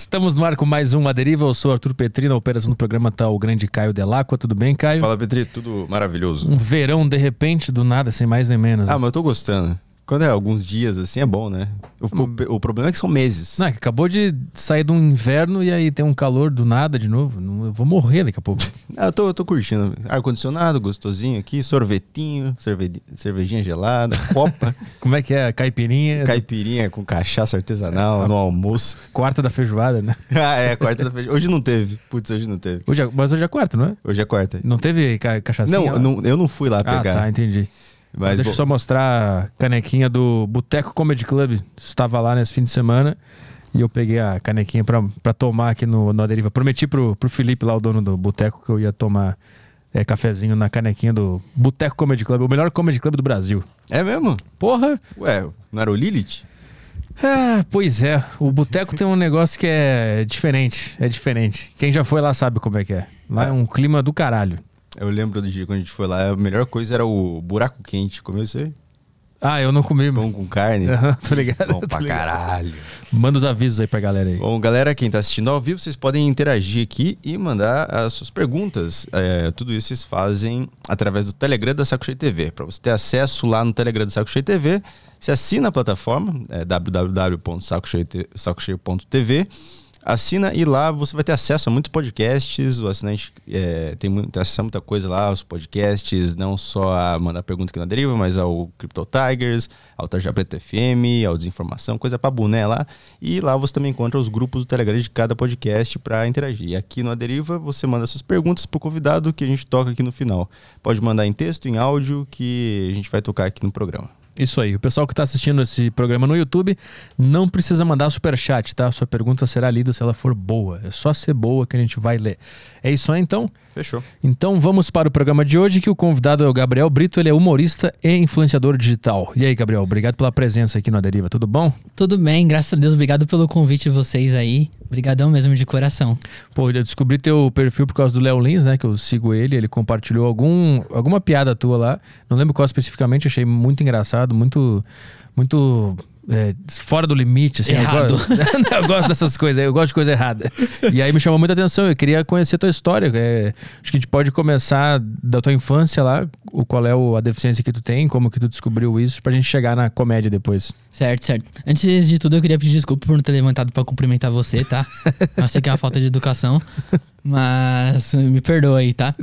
Estamos no ar com mais um A Deriva. Eu sou Arthur Petri, na operação do programa tá o grande Caio Delacqua. Tudo bem, Caio? Fala, Petri, tudo maravilhoso. Um verão de repente, do nada, sem mais nem menos. Ah, mas eu tô gostando. Quando é alguns dias assim é bom, né? O, o, o problema é que são meses. Não, é que acabou de sair de um inverno e aí tem um calor do nada de novo. Não- Eu vou morrer daqui a pouco. Ah, eu, tô, eu tô curtindo. Ar-condicionado, gostosinho aqui, sorvetinho, cerve- cervejinha gelada, copa, Como é que é? Caipirinha, caipirinha com cachaça artesanal no almoço. quarta da feijoada, né? ah, é, quarta-feira. Hoje não teve. Putz, hoje não teve. Hoje é- mas hoje é quarta, não é? Hoje é quarta. Não teve ca cachaçinha? Não, não, eu não fui lá Ah, pegar. tá, entendi. Mas Deixa eu só mostrar a canequinha do Boteco Comedy Club. Estava lá nesse fim de semana e eu peguei a canequinha pra, pra tomar aqui no, no Deriva. Prometi pro, pro Felipe, lá o dono do Boteco, que eu ia tomar é, cafezinho na canequinha do Boteco Comedy Club, o melhor comedy club do Brasil. É mesmo? Porra! Ué, não era o Lilith? Ah, pois é. O Boteco tem um negócio que é diferente. É diferente. Quem já foi lá sabe como é que é. Lá é um clima do caralho. Eu lembro do dia quando a gente foi lá, a melhor coisa era o buraco quente. Comeu isso aí? Ah, eu não comi. Pão com carne. Aham, tô ligado. Bom tô pra ligado. caralho. Manda os avisos aí pra galera aí. Bom, galera, quem tá assistindo ao vivo, vocês podem interagir aqui e mandar as suas perguntas. É, tudo isso vocês fazem através do Telegram da Saco Cheio TV. Para você ter acesso lá no Telegram da Saco Cheio TV, você assina a plataforma, é www.sacocheio.tv. Assina e lá você vai ter acesso a muitos podcasts. O assinante é, tem, acesso a muita coisa lá, os podcasts, não só a mandar pergunta aqui na deriva, mas ao Crypto Tigers, ao Tarja Preta FM, ao Desinformação, coisa pra boné lá. E lá você também encontra os grupos do Telegram de cada podcast para interagir. E aqui no Deriva você manda suas perguntas pro convidado que a gente toca aqui no final. Pode mandar em texto, em áudio, que a gente vai tocar aqui no programa. Isso aí. O pessoal que está assistindo esse programa no YouTube não precisa mandar superchat, tá? Sua pergunta será lida se ela for boa. É só ser boa que a gente vai ler. É isso aí, então? Fechou. Então vamos para o programa de hoje, que o convidado é o Gabriel Brito. Ele é humorista e influenciador digital. E aí, Gabriel, obrigado pela presença aqui no Aderiva. Tudo bom? Tudo bem, graças a Deus. Obrigado pelo convite de vocês aí. Obrigadão mesmo de coração. Pô, eu descobri teu perfil por causa do Léo Lins, né? Que eu sigo ele. Ele compartilhou algum, alguma piada tua lá. Não lembro qual especificamente. Achei muito engraçado, muito... Muito... é, fora do limite, assim. Errado. Eu gosto, eu gosto dessas coisas, eu gosto de coisa errada. E aí me chamou muita atenção, eu queria conhecer a tua história. é, acho que a gente pode começar da tua infância lá, o, qual é o- a deficiência que tu tem, como que tu descobriu isso, pra gente chegar na comédia depois. Certo, certo. Antes de tudo, eu queria pedir desculpa por não ter levantado pra cumprimentar você, tá? Eu sei que é uma falta de educação, mas me perdoa aí, tá?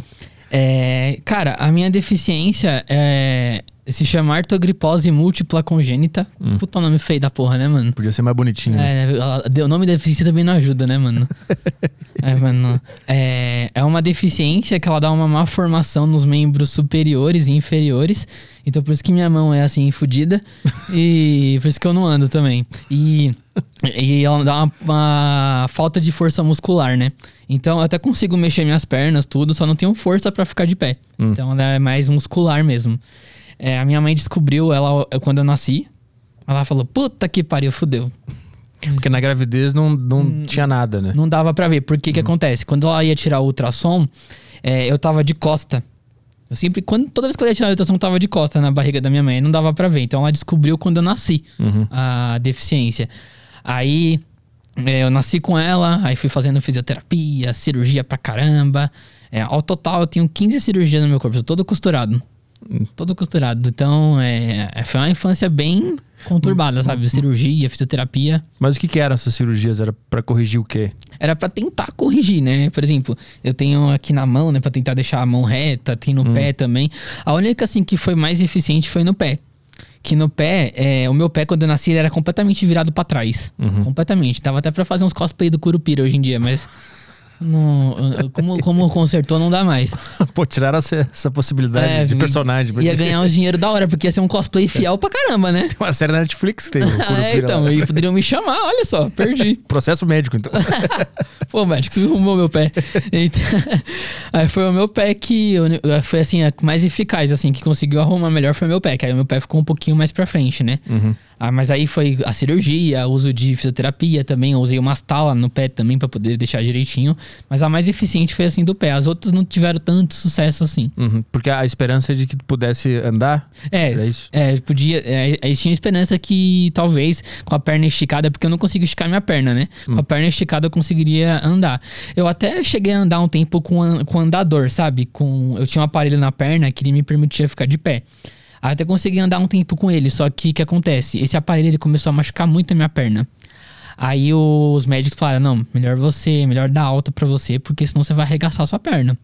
É, cara, a minha deficiência é, se chama artogripose múltipla congênita. Puta nome feio da porra, né, mano? Podia ser mais bonitinho. né? É, ela- o nome deficiência também não ajuda, né, mano? é, mano. É, é uma deficiência que ela dá uma má formação nos membros superiores e inferiores. Então por isso que minha mão é assim, fodida. e por isso que eu não ando também. E, e ela dá uma, uma falta de força muscular, né? Então eu até consigo mexer minhas pernas, tudo, só não tenho força pra ficar de pé. Então ela é mais muscular mesmo. É, a minha mãe descobriu ela quando eu nasci. Ela falou: Puta que pariu, fudeu. Porque na gravidez não, não tinha nada, né? Não dava pra ver. Porque que acontece? Quando ela ia tirar o ultrassom, é, eu tava de costa. Eu sempre, quando, toda vez que ela ia tirar o ultrassom, eu tava de costa na barriga da minha mãe. Não dava pra ver. Então ela descobriu quando eu nasci a deficiência. Aí é, eu nasci com ela, aí fui fazendo fisioterapia, cirurgia pra caramba. É, ao total, eu tenho 15 cirurgias no meu corpo, eu tô todo costurado. Todo costurado. Então, é, é, foi uma infância bem conturbada, sabe? Cirurgia, fisioterapia. Mas o que, que eram essas cirurgias? Era pra corrigir o quê? Era pra tentar corrigir, né? Por exemplo, eu tenho aqui na mão, né, Pra tentar deixar a mão reta, tem no pé também. A única assim que foi mais eficiente foi no pé. Que no pé, é, o meu pé quando eu nasci ele era completamente virado pra trás. Completamente. Dava até pra fazer uns cosplay do Curupira hoje em dia, mas não, como, como consertou não dá mais. Pô, tiraram essa, essa possibilidade É, de personagem. Ia ganhar uns dinheiro da hora, porque ia ser um cosplay fiel pra caramba, né? Tem uma série na Netflix que tem o Ah, é, então, lá. e poderiam me chamar, olha só, perdi. Processo médico, então. Pô, médico, você arrumou meu pé. Então, aí foi o meu pé que eu- foi assim, a mais eficaz, assim, que conseguiu arrumar melhor foi o meu pé, que aí o meu pé ficou um pouquinho mais pra frente, né? Ah, mas aí foi a cirurgia, uso de fisioterapia também, usei uma tala no pé também para poder deixar direitinho. Mas a mais eficiente foi assim do pé. As outras não tiveram tanto sucesso assim. Uhum. Porque a esperança é de que tu pudesse andar. É, isso? é podia. É, aí tinha esperança que talvez com a perna esticada, porque eu não consigo esticar minha perna, né? Com a perna esticada eu conseguiria andar. Eu até cheguei a andar um tempo com, com andador, sabe? Com, eu tinha um aparelho na perna que ele me permitia ficar de pé. Aí até consegui andar um tempo com ele, só que o que acontece? Esse aparelho ele começou a machucar muito a minha perna. Aí os médicos falaram: não, melhor você, melhor dar alta pra você, porque senão você vai arregaçar sua perna.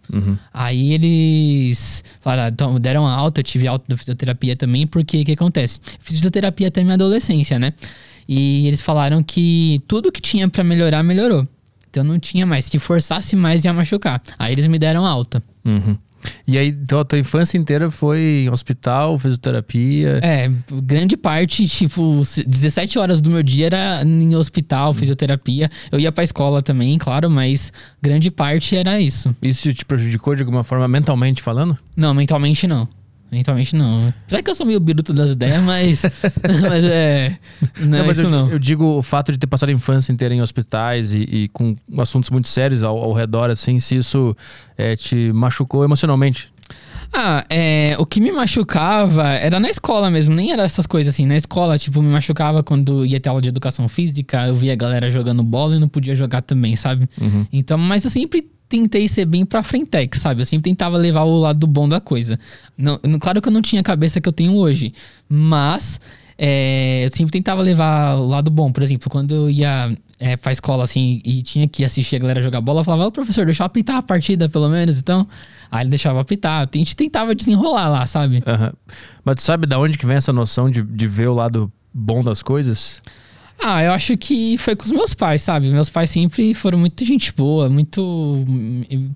Aí eles falaram, então, deram alta, eu tive alta da fisioterapia também, porque o que acontece? Fiz fisioterapia até minha adolescência, né? E eles falaram que tudo que tinha pra melhorar, melhorou. Então não tinha mais. Se forçasse mais, ia machucar. Aí eles me deram alta. Uhum. E aí, então a tua infância inteira foi em hospital, fisioterapia. É, grande parte, tipo, 17 horas do meu dia era em hospital, fisioterapia. Eu ia pra escola também, claro, mas grande parte era isso. Isso te prejudicou de alguma forma, mentalmente falando? Não, mentalmente não. Mentalmente não. Apesar que eu sou meio biruta das ideias, mas. mas é. Não, é mas isso eu, não. eu digo o fato de ter passado a infância inteira em hospitais e, e com assuntos muito sérios ao, ao redor, assim, se isso é, te machucou emocionalmente. Ah, é, o que me machucava era na escola mesmo, nem era essas coisas assim. Na escola, tipo, me machucava quando ia ter aula de educação física, eu via a galera jogando bola e não podia jogar também, sabe? Então, mas eu sempre tentei ser bem pra frentex, sabe? Eu sempre tentava levar o lado bom da coisa. Não, claro que eu não tinha a cabeça que eu tenho hoje, mas é, eu sempre tentava levar o lado bom. Por exemplo, quando eu ia é, pra escola assim e tinha que assistir a galera jogar bola, eu falava, ô professor, deixa eu apitar a partida pelo menos, então. Aí ele deixava apitar. A gente tentava desenrolar lá, sabe? Aham. Mas tu sabe da onde que vem essa noção de, de ver o lado bom das coisas? Ah, eu acho que foi com os meus pais, sabe? Meus pais sempre foram muito gente boa, muito.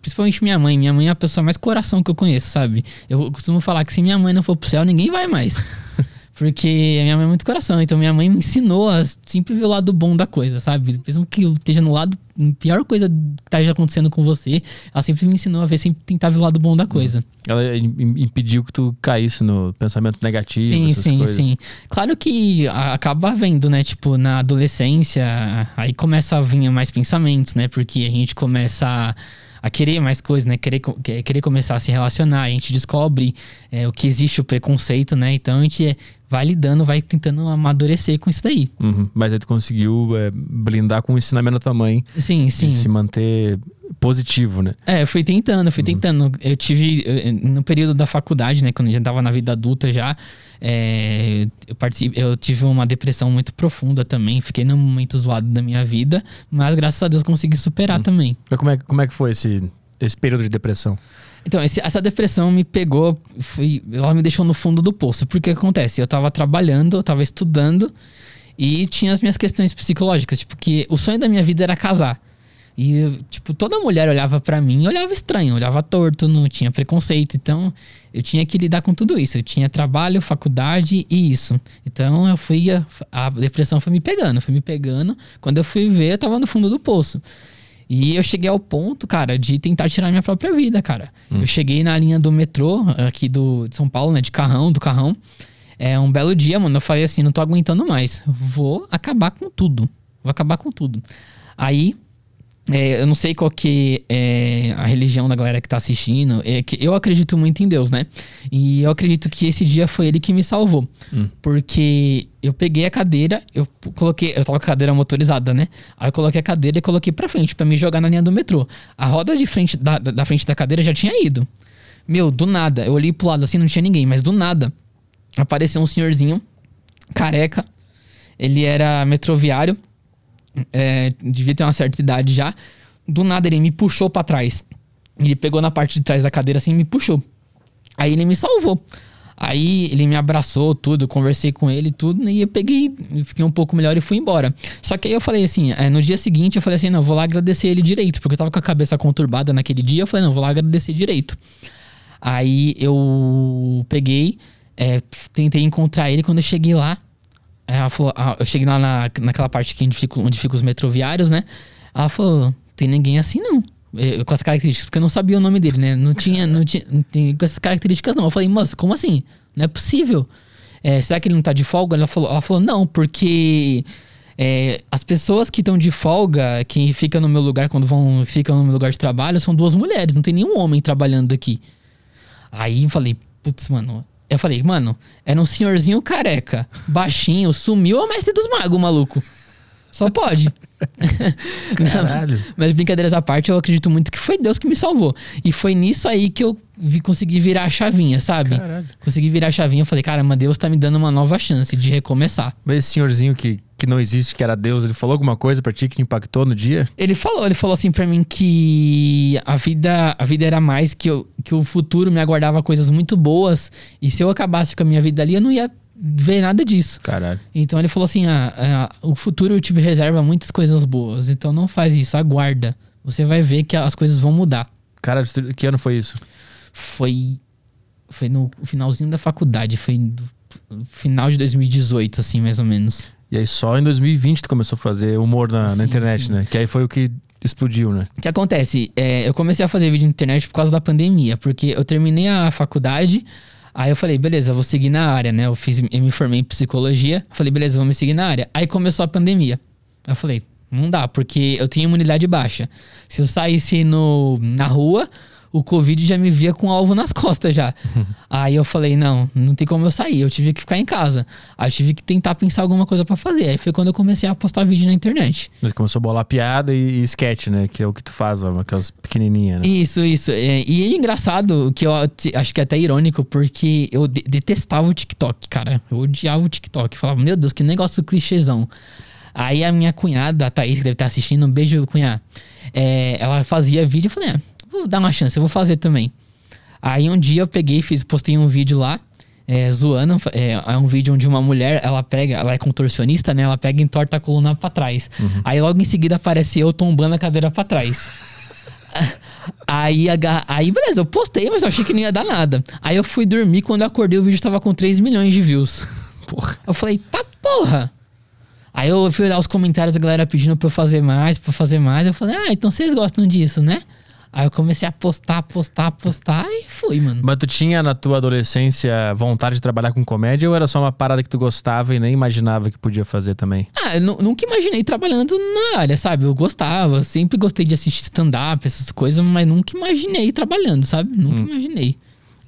Principalmente minha mãe. Minha mãe é a pessoa mais coração que eu conheço, sabe? Eu costumo falar que se minha mãe não for pro céu, ninguém vai mais. Porque a minha mãe é muito coração. Então minha mãe me ensinou a sempre ver o lado bom da coisa, sabe? Mesmo que eu esteja no lado. Pior coisa que esteja acontecendo com você, ela sempre me ensinou a ver, sempre tentar ver o lado bom da coisa. Ela im- im- impediu que tu caísse no pensamento negativo, Sim, essas sim, coisas. sim. Claro que acaba vendo, né? Tipo, na adolescência, aí começa a vir mais pensamentos, né? Porque a gente começa a, a querer mais coisas, né? Querer, querer começar a se relacionar. A gente descobre é, o que existe o preconceito, né? Então a gente é, vai lidando, vai tentando amadurecer com isso daí. Uhum. Mas aí tu conseguiu é, blindar com o ensinamento da tua mãe Sim, e sim. se manter positivo, né? É, eu fui tentando, fui tentando. Eu tive, no período da faculdade, né, quando já tava na vida adulta já, é, eu, eu tive uma depressão muito profunda também, fiquei num momento zoado da minha vida, mas graças a Deus consegui superar também. Mas como é, como é que foi esse, esse período de depressão? Então, esse- essa depressão me pegou, foi, ela me deixou no fundo do poço, porque o que acontece? Eu tava trabalhando, eu tava estudando, e tinha as minhas questões psicológicas, tipo, que o sonho da minha vida era casar. E, tipo, toda mulher olhava pra mim olhava estranho, olhava torto, não tinha preconceito. Então, eu tinha que lidar com tudo isso. Eu tinha trabalho, faculdade e isso. Então, eu fui. A, a depressão foi me pegando, foi me pegando. Quando eu fui ver, eu tava no fundo do poço. E eu cheguei ao ponto, cara, de tentar tirar minha própria vida, cara. Eu cheguei na linha do metrô, aqui do, de São Paulo, né? De carrão, do carrão. É um belo dia, mano. Eu falei assim, não tô aguentando mais. Vou acabar com tudo. Vou acabar com tudo. Aí, é, eu não sei qual que é a religião da galera que tá assistindo. É que eu acredito muito em Deus, né? E eu acredito que esse dia foi ele que me salvou. Porque eu peguei a cadeira, eu coloquei. Eu tava com a cadeira motorizada, né? Aí eu coloquei a cadeira e coloquei pra frente, pra me jogar na linha do metrô. A roda de frente da, da, da frente da cadeira já tinha ido. Meu, do nada. Eu olhei pro lado assim, não tinha ninguém, mas do nada apareceu um senhorzinho, careca. Ele era metroviário, é, devia ter uma certa idade já. Do nada ele me puxou pra trás. Ele pegou na parte de trás da cadeira assim e me puxou. Aí ele me salvou. Aí ele me abraçou, tudo, conversei com ele, tudo, e eu peguei, fiquei um pouco melhor e fui embora. Só que aí eu falei assim, é, no dia seguinte eu falei assim, não, vou lá agradecer ele direito, porque eu tava com a cabeça conturbada naquele dia, eu falei, não, vou lá agradecer direito. Aí eu peguei, é, tentei encontrar ele quando eu cheguei lá. Ela falou, ah, eu cheguei lá na, naquela parte que onde ficam onde fica os metroviários, né? Ela falou, tem ninguém assim não. É, com essas características, porque eu não sabia o nome dele, né? Não tinha, não tinha, não com essas características não. Eu falei, moça, como assim? Não é possível. é, será que ele não tá de folga? Ela falou, ela falou não, porque é, as pessoas que estão de folga, que ficam no meu lugar quando vão ficam no meu lugar de trabalho, são duas mulheres, não tem nenhum homem trabalhando aqui. Aí eu falei, putz, mano. Eu falei, mano, era um senhorzinho careca, baixinho, sumiu o mestre dos magos, maluco. Só pode. Caralho. Mas brincadeiras à parte, eu acredito muito que foi Deus que me salvou. E foi nisso aí que eu vi, consegui virar a chavinha, sabe? Caralho. Consegui virar a chavinha. Eu falei, caramba, Deus tá me dando uma nova chance de recomeçar. Mas esse senhorzinho que, que não existe, que era Deus, ele falou alguma coisa pra ti que te impactou no dia? Ele falou, ele falou assim pra mim que a vida, a vida era mais, que, eu, que o futuro me aguardava coisas muito boas. E se eu acabasse com a minha vida ali, eu não ia ver nada disso. Caralho. Então ele falou assim: ah, ah, o futuro te reserva muitas coisas boas. Então não faz isso, aguarda. Você vai ver que as coisas vão mudar. Caralho, que ano foi isso? Foi. Foi no finalzinho da faculdade, foi no final de 2018, assim, mais ou menos. E aí só em 2020 tu começou a fazer humor na, na Sim, internet, sim. né? Que aí foi o que explodiu, né? O que acontece? É, eu comecei a fazer vídeo na internet por causa da pandemia, porque eu terminei a faculdade, aí eu falei, beleza, vou seguir na área, né? Eu, fiz, eu me formei em psicologia, falei, beleza, vou me seguir na área. Aí começou a pandemia. Eu falei, não dá, porque eu tenho imunidade baixa. Se eu saísse no, na rua, o Covid já me via com alvo nas costas já. aí eu falei, não, não tem como eu sair, eu tive que ficar em casa. Aí eu tive que tentar pensar alguma coisa pra fazer. Aí foi quando eu comecei a postar vídeo na internet. Mas começou a bolar piada e, e sketch, né? Que é o que tu faz, ó, aquelas pequenininhas, né? Isso, isso. É, e é engraçado, que eu acho que é até irônico, porque eu de- detestava o TikTok, cara. Eu odiava o TikTok. Falava, meu Deus, que negócio clichêzão. Aí a minha cunhada, a Thaís, que deve estar assistindo, um beijo, cunhada. É, ela fazia vídeo, eu falei, ah, vou dar uma chance, eu vou fazer também. Aí um dia eu peguei, fiz, postei um vídeo lá, é, zoando. É, é um vídeo onde uma mulher, ela pega, ela é contorcionista, né? Ela pega e entorta a coluna pra trás. Aí logo em seguida aparece eu tombando a cadeira pra trás. Aí, aí, beleza, eu postei, mas eu achei que não ia dar nada. Aí eu fui dormir, quando eu acordei, o vídeo tava com 3 milhões de views. Porra. Eu falei, tá porra! Aí eu fui olhar os comentários, a galera pedindo pra eu fazer mais, pra eu fazer mais. Eu falei, ah, então vocês gostam disso, né? Aí eu comecei a postar, postar, postar e fui, mano. Mas tu tinha na tua adolescência vontade de trabalhar com comédia ou era só uma parada que tu gostava e nem imaginava que podia fazer também? Ah, eu nu- nunca imaginei trabalhando na área, sabe? Eu gostava, sempre gostei de assistir stand-up, essas coisas, mas nunca imaginei trabalhando, sabe? Nunca imaginei.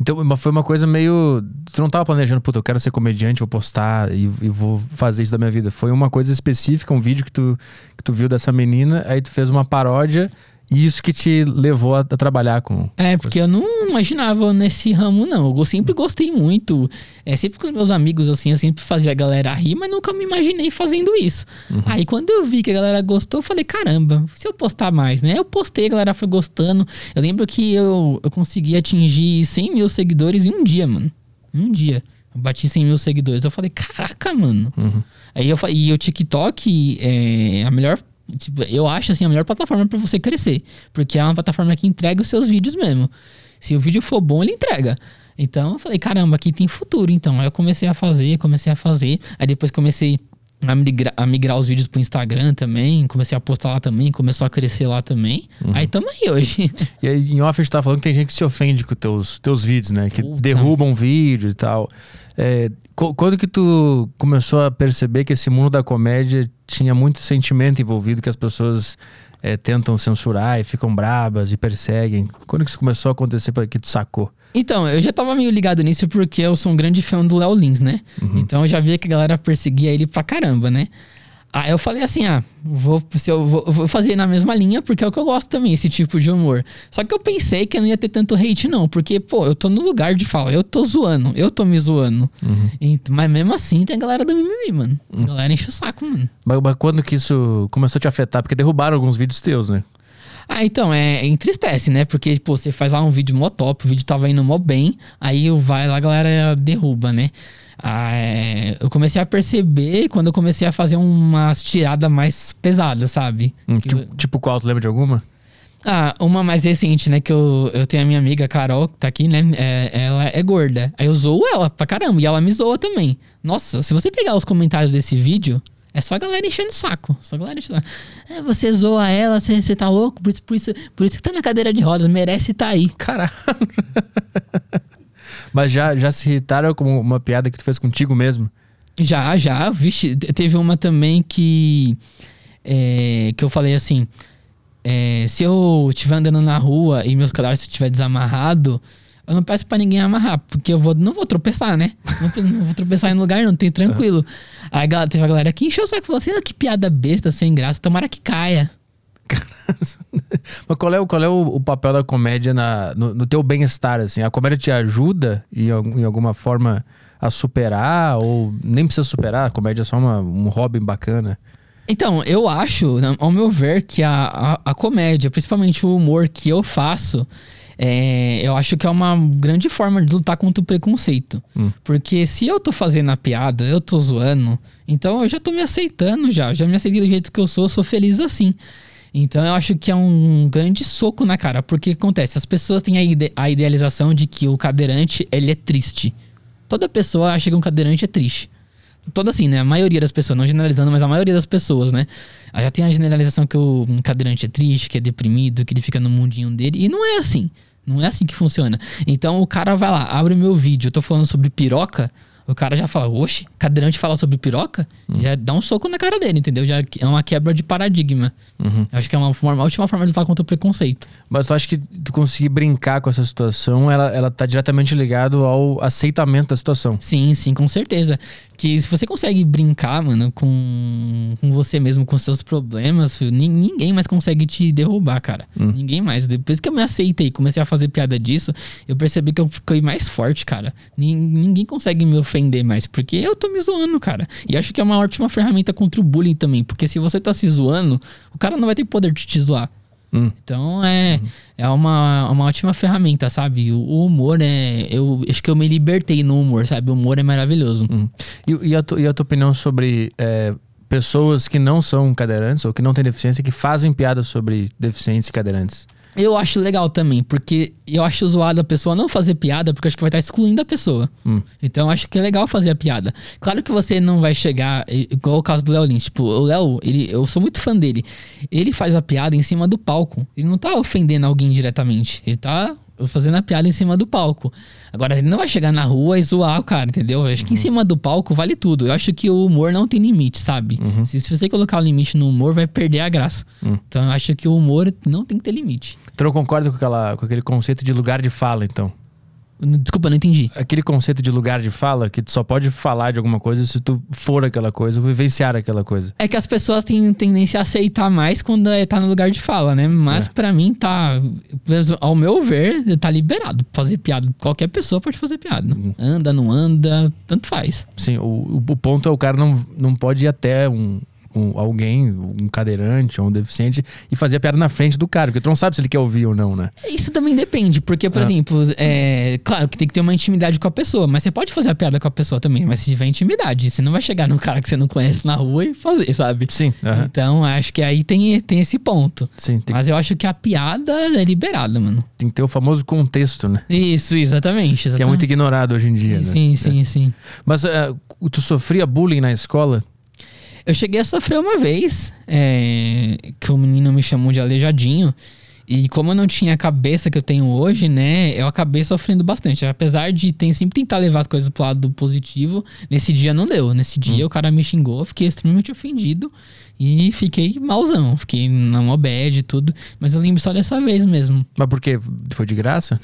Então mas foi uma coisa meio. Tu não tava planejando, puta, eu quero ser comediante, vou postar e, e vou fazer isso da minha vida. Foi uma coisa específica, um vídeo que tu, que tu viu dessa menina, aí tu fez uma paródia e isso que te levou a, a trabalhar com. É, porque eu não imaginava nesse ramo, não. Eu sempre gostei muito. É, sempre com os meus amigos, assim, eu sempre fazia a galera rir, mas nunca me imaginei fazendo isso. Aí quando eu vi que a galera gostou, eu falei, caramba, se eu postar mais, né? Eu postei, a galera foi gostando. Eu lembro que eu, eu consegui atingir 100 mil seguidores em um dia, mano. Um dia. Eu bati 100 mil seguidores. Eu falei, caraca, mano. Aí eu falei, e o TikTok é a melhor. Tipo, eu acho assim a melhor plataforma pra você crescer. Porque é uma plataforma que entrega os seus vídeos mesmo. Se o vídeo for bom, ele entrega. Então eu falei, caramba, aqui tem futuro. Então, aí eu comecei a fazer, comecei a fazer. Aí depois comecei a migrar, a migrar os vídeos pro Instagram também. Comecei a postar lá também, começou a crescer lá também. Aí tamo aí hoje. E aí, em off, a gente tava falando que tem gente que se ofende com teus, teus vídeos, né? Que Puta. derrubam vídeo e tal. É, quando que tu começou a perceber que esse mundo da comédia tinha muito sentimento envolvido, que as pessoas é, tentam censurar e ficam brabas e perseguem? Quando que isso começou a acontecer pra que tu sacou? Então, eu já tava meio ligado nisso porque eu sou um grande fã do Léo Lins, né? Então eu já via que a galera perseguia ele pra caramba, né? Aí eu falei assim, ah, vou, se eu vou, vou fazer na mesma linha porque é o que eu gosto também, esse tipo de humor. Só que eu pensei que eu não ia ter tanto hate não, porque, pô, eu tô no lugar de falar, eu tô zoando, eu tô me zoando. Ent- mas mesmo assim tem a galera do mimimi, mano. A galera enche o saco, mano. Mas, mas quando que isso começou a te afetar? Porque derrubaram alguns vídeos teus, né? Ah, então, é, entristece, né? Porque, pô, você faz lá um vídeo mó top, o vídeo tava indo mó bem, aí vai lá, a galera derruba, né? Ah, é, eu comecei a perceber quando eu comecei a fazer umas tiradas mais pesadas, sabe? Hum, tipo, eu- tipo qual? Tu lembra de alguma? Ah, uma mais recente, né? Que eu, eu tenho a minha amiga Carol, que tá aqui, né? é, ela é gorda. Aí eu zoo ela pra caramba. E ela me zoa também. Nossa, se você pegar os comentários desse vídeo, é só a galera enchendo o saco. Só a galera enchendo o saco. É, você zoa ela, você, você tá louco? Por isso, por, isso, por isso que tá na cadeira de rodas, merece tá aí. Caralho. Mas já, já se irritaram com uma piada que tu fez contigo mesmo? Já, já. Vixe, te- teve uma também que. é, que eu falei assim. é, se eu estiver andando na rua e meu cadarço estiver desamarrado, eu não peço pra ninguém amarrar, porque eu vou, não vou tropeçar, né? Não, não vou tropeçar em lugar, não, tem tranquilo. Aí galera- teve a galera que encheu o saco e falou assim: ah, que piada besta, sem graça, tomara que caia. Mas qual é, o- qual é o, o papel da comédia na, no, no teu bem-estar, assim? A comédia te ajuda em, em alguma forma a superar ou nem precisa superar? A comédia é só uma, um hobby bacana. Então, eu acho, na- ao meu ver, que a, a, a comédia, principalmente o humor que eu faço, é, eu acho que é uma grande forma de lutar contra o preconceito. Hum. Porque se eu tô fazendo a piada, eu tô zoando, então eu já tô me aceitando já. Já me aceitei do jeito que eu sou, eu sou feliz assim. Então eu acho que é um grande soco na cara. Porque o que acontece? As pessoas têm a, ide- a idealização de que o cadeirante, ele é triste. Toda pessoa acha que um cadeirante é triste. Toda assim, né? A maioria das pessoas, não generalizando, mas a maioria das pessoas, né? Já tem a generalização que o cadeirante é triste, que é deprimido, que ele fica no mundinho dele. E não é assim. Não é assim que funciona. Então o cara vai lá, abre o meu vídeo, eu tô falando sobre piroca. O cara já fala, oxe, cadeirante fala sobre piroca? Já dá um soco na cara dele, entendeu? Já é uma quebra de paradigma. Uhum. Eu acho que é uma, forma, a última forma de lutar contra o preconceito. Mas tu acha que tu conseguir brincar com essa situação, ela, ela tá diretamente ligado ao aceitamento da situação? Sim, sim, com certeza. Que se você consegue brincar, mano, com, com você mesmo, com seus problemas, nin- ninguém mais consegue te derrubar, cara. Ninguém mais. Depois que eu me aceitei e comecei a fazer piada disso, eu percebi que eu fiquei mais forte, cara. Nin- Ninguém consegue me ofender mais, porque eu tô me zoando, cara. E acho que é uma ótima ferramenta contra o bullying também, porque se você tá se zoando, o cara não vai ter poder de te zoar. Hum. Então é, é uma, uma ótima ferramenta, sabe? O, o humor é. Eu acho que eu me libertei no humor, sabe? O humor é maravilhoso. Uhum. E, e a tu- e a tua opinião sobre é, pessoas que não são cadeirantes ou que não têm deficiência que fazem piadas sobre deficientes e cadeirantes? Eu acho legal também, porque eu acho zoado a pessoa não fazer piada, porque acho que vai estar excluindo a pessoa. Hum. Então eu acho que é legal fazer a piada. Claro que você não vai chegar, igual o caso do Léo Lins. Tipo, o Léo, eu sou muito fã dele. Ele faz a piada em cima do palco. Ele não tá ofendendo alguém diretamente. Ele tá fazendo a piada em cima do palco. Agora, ele não vai chegar na rua e zoar o cara, entendeu? Eu acho que em cima do palco vale tudo. Eu acho que o humor não tem limite, sabe? Se, se você colocar o limite no humor, vai perder a graça. Então eu acho que o humor não tem que ter limite. Tu não concorda com, aquela, com aquele conceito de lugar de fala, então? Desculpa, não entendi. Aquele conceito de lugar de fala, que tu só pode falar de alguma coisa se tu for aquela coisa ou vivenciar aquela coisa. É que as pessoas têm tendência a aceitar mais quando é, tá no lugar de fala, né? Mas É. pra mim tá. Ao meu ver, tá liberado. Fazer piada. Qualquer pessoa pode fazer piada. Uhum. Anda, não anda, tanto faz. Sim, o, o- o ponto é o cara não, não pode ir até um, um- alguém, um cadeirante ou um deficiente, e fazer a piada na frente do cara, porque tu não sabe se ele quer ouvir ou não, né? Isso também depende, porque, por Ah. exemplo, é, claro que tem que ter uma intimidade com a pessoa, mas você pode fazer a piada com a pessoa também, mas se tiver intimidade, você não vai chegar num cara que você não conhece na rua e fazer, sabe? Sim. Então, acho que aí tem, tem esse ponto. sim tem, Mas eu acho que a piada é liberada, mano. tem que ter o famoso contexto, né? Isso, exatamente. Que é exatamente. muito ignorado hoje em dia, né? Sim, sim, sim. Mas eh, tu sofria bullying na escola? Eu cheguei a sofrer uma vez, é, que o menino me chamou de aleijadinho. E como eu não tinha a cabeça que eu tenho hoje, né, eu acabei sofrendo bastante. Apesar de ter, sempre tentar levar as coisas pro lado positivo, nesse dia não deu. Nesse dia o cara me xingou, eu fiquei extremamente ofendido e fiquei malzão. Fiquei na mó bad e tudo. Mas eu lembro só dessa vez mesmo. Mas por quê? Foi de graça?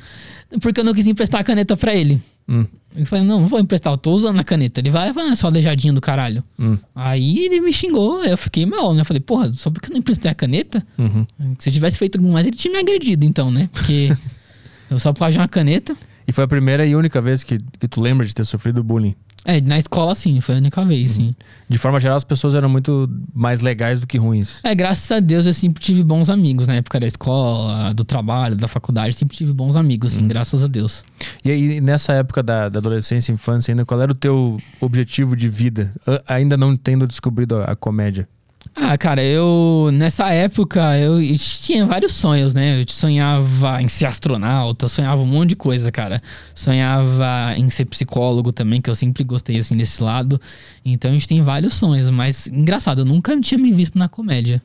Porque eu não quis emprestar a caneta pra ele. Hum, Eu falei, não, não vou emprestar, eu tô usando a caneta. Ele vai, vai, só aleijadinho do caralho. hum, Aí ele me xingou, eu fiquei mal, né? Eu falei, porra, só porque eu não emprestei a caneta? uhum. Se eu tivesse feito algum mais, ele tinha me agredido, então, né? Porque eu só por causa de uma caneta. E foi a primeira e única vez que, que tu lembra de ter sofrido bullying. É, na escola, sim, foi a única vez, sim. De forma geral, as pessoas eram muito mais legais do que ruins. É, graças a Deus eu sempre tive bons amigos na época da escola, do trabalho, da faculdade, sempre tive bons amigos, sim, graças a Deus. E aí, nessa época da, da adolescência e infância ainda, qual era o teu objetivo de vida? Ainda não tendo descobrido a, a comédia. Ah, cara, eu nessa época eu, eu tinha vários sonhos, né? Eu sonhava em ser astronauta, sonhava um monte de coisa, cara. Sonhava em ser psicólogo também, que eu sempre gostei assim desse lado. Então a gente tem vários sonhos, mas engraçado, eu nunca tinha me visto na comédia.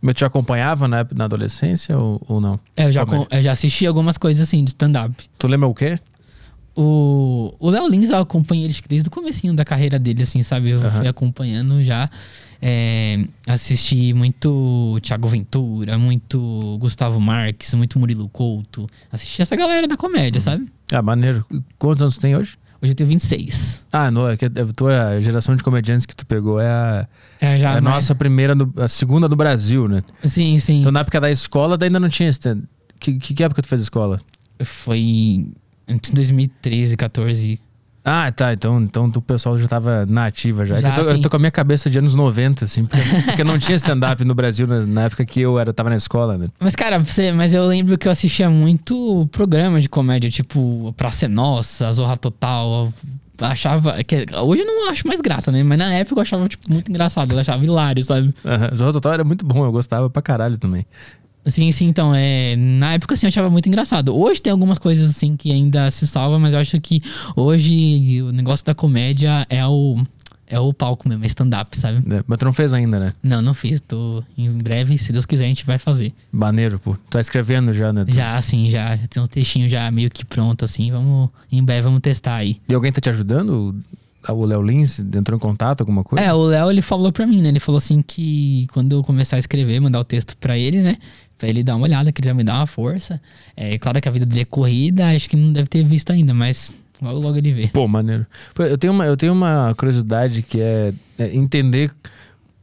Mas te acompanhava na, na adolescência ou, ou não? É, eu já, com- eu já assisti algumas coisas assim de stand-up. Tu lembra o quê? O Léo Lins, eu acompanhei ele desde o comecinho da carreira dele, assim, sabe? Eu Aham. fui acompanhando já. É, assisti muito Thiago Ventura, muito Gustavo Marques, muito Murilo Couto. Assisti essa galera da comédia, sabe? Ah, maneiro. Quantos anos tem hoje? Hoje eu tenho 26. Ah, não, é que a tua geração de comediantes que tu pegou é a, É, já é a nossa primeira, a segunda do Brasil, né? Sim, sim. Então na época da escola, ainda não tinha stand. Que, que, que época tu fez escola? Foi entre 2013 e 14. Ah, tá. Então, então o pessoal já tava na ativa já. É Já, eu, tô, eu tô com a minha cabeça de anos 90, assim, porque, porque não tinha stand-up no Brasil na, na época que eu era, tava na escola, né? Mas, cara, você, mas eu lembro que eu assistia muito programa de comédia, tipo Praça é Nossa, Zorra Total. Achava. Que, hoje eu não acho mais graça, né? Mas na época eu achava, tipo, muito engraçado. Eu achava hilário, sabe? Uhum. Zorro Total era muito bom, eu gostava pra caralho também. Sim, sim, então, é, na época assim, eu achava muito engraçado. Hoje tem algumas coisas assim que ainda se salva, mas eu acho que hoje o negócio da comédia é o é o palco mesmo, é stand-up, sabe? né? Mas tu não fez ainda, né? Não, não fiz. Tô em breve, se Deus quiser, a gente vai fazer. Maneiro, pô. Tu tá escrevendo já, né? Já, assim, já tem um textinho já meio que pronto, assim. Vamos, em breve, vamos testar aí. E alguém tá te ajudando? O o Léo Lins entrou em contato, alguma coisa? É, o Léo, ele falou pra mim, né? Ele falou assim que quando eu começar a escrever, mandar o texto pra ele, né? Pra ele dar uma olhada, que ele já me dá uma força. É claro que a vida dele é corrida, acho que não deve ter visto ainda, mas logo, logo ele vê. Pô, maneiro. Eu, tenho uma, eu tenho uma curiosidade que é, é entender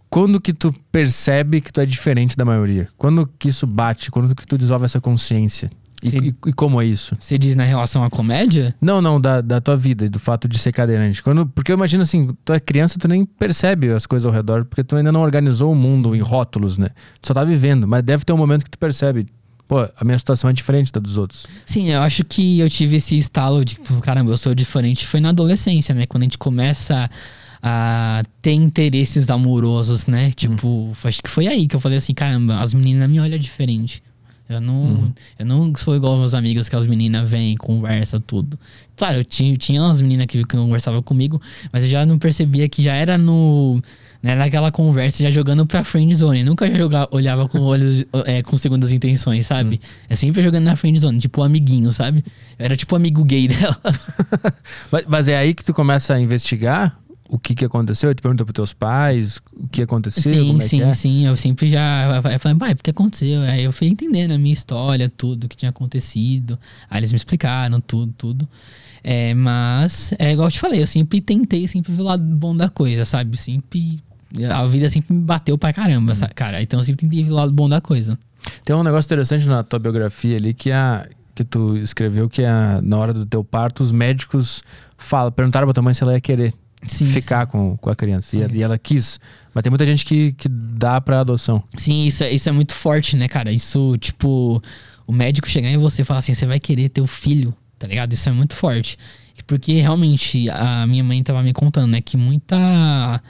quando que tu percebe que tu é diferente da maioria. Quando que isso bate, quando que tu desenvolve essa consciência. E, Sim. e- e como é isso? Você diz na relação à comédia? Não, não, da, da tua vida e do fato de ser cadeirante. Quando, porque eu imagino assim, tu é criança, tu nem percebe as coisas ao redor, porque tu ainda não organizou o mundo em rótulos, né? Tu só tá vivendo, mas deve ter um momento que tu percebe, pô, a minha situação é diferente da dos outros. Sim, eu acho que eu tive esse estalo de, tipo, caramba, eu sou diferente. Foi na adolescência, né? Quando a gente começa a ter interesses amorosos, né? Tipo, acho que foi aí que eu falei assim, caramba, as meninas me olham diferente. Eu não, eu não sou igual aos meus amigos, que as meninas vêm, conversa, tudo. Claro, eu tinha, tinha umas meninas que, conversavam comigo, mas eu já não percebia que já era no. Né, naquela conversa, já jogando pra friend zone. Nunca joga, olhava com olhos, é, com segundas intenções, sabe? É sempre jogando na friend zone, tipo amiguinho, sabe? Eu era tipo amigo gay dela. Mas, mas é aí que tu começa a investigar o que que aconteceu, tu pergunta pros teus pais o que aconteceu, sim, é sim, é. sim. Eu sempre já. Eu falei, pai, o que aconteceu? Aí eu fui entendendo a minha história, tudo que tinha acontecido. Aí eles me explicaram tudo, tudo. É, mas, é igual eu te falei, eu sempre tentei sempre ver o lado bom da coisa, sabe? Sempre. A vida sempre me bateu pra caramba, Uhum. sabe, cara? Então eu sempre tentei ver o lado bom da coisa. Tem um negócio interessante na tua biografia ali que a que tu escreveu que a, na hora do teu parto os médicos falam, perguntaram pra tua mãe se ela ia querer Sim, ficar Com, com a criança. E, Sim. ela- e ela quis. Mas tem muita gente que, que dá pra adoção. Sim, isso é, isso é muito forte, né, cara? Isso, tipo, o médico chegar em você e falar assim, você vai querer ter o filho, tá ligado? Isso é muito forte. Porque realmente, a minha mãe tava me contando, né, que muita.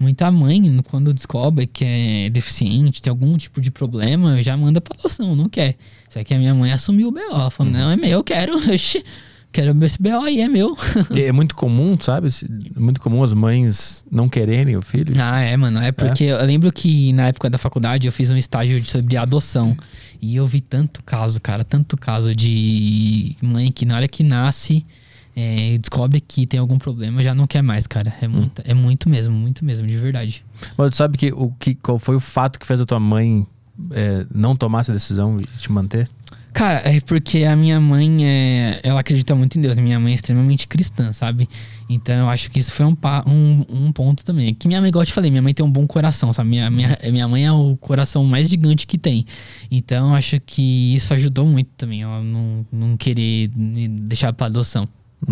Muita mãe, quando descobre que é deficiente, tem algum tipo de problema, já manda pra adoção, não quer. Só que a minha mãe assumiu o BO. Ela falou, não, é meu, eu quero. Quero esse BO aí, é meu. É muito comum, sabe? É muito comum as mães não quererem o filho. Ah, é, mano. É porque eu lembro que na época da faculdade eu fiz um estágio sobre adoção. E eu vi tanto caso, cara, tanto caso de mãe que na hora que nasce é, descobre que tem algum problema já não quer mais, cara. É muito, é muito mesmo, muito mesmo, de verdade. Mas tu sabe que, o, que qual foi o fato que fez a tua mãe é, não tomar essa decisão e te manter? Cara, é porque a minha mãe, é, ela acredita muito em Deus. Minha mãe é extremamente cristã, sabe? Então eu acho que isso foi um, um, um ponto também. Que minha mãe, igual eu te falei, minha mãe tem um bom coração, sabe? Minha, minha, minha mãe é o coração mais gigante que tem. Então eu acho que isso ajudou muito também. Ela não, não querer me deixar pra adoção.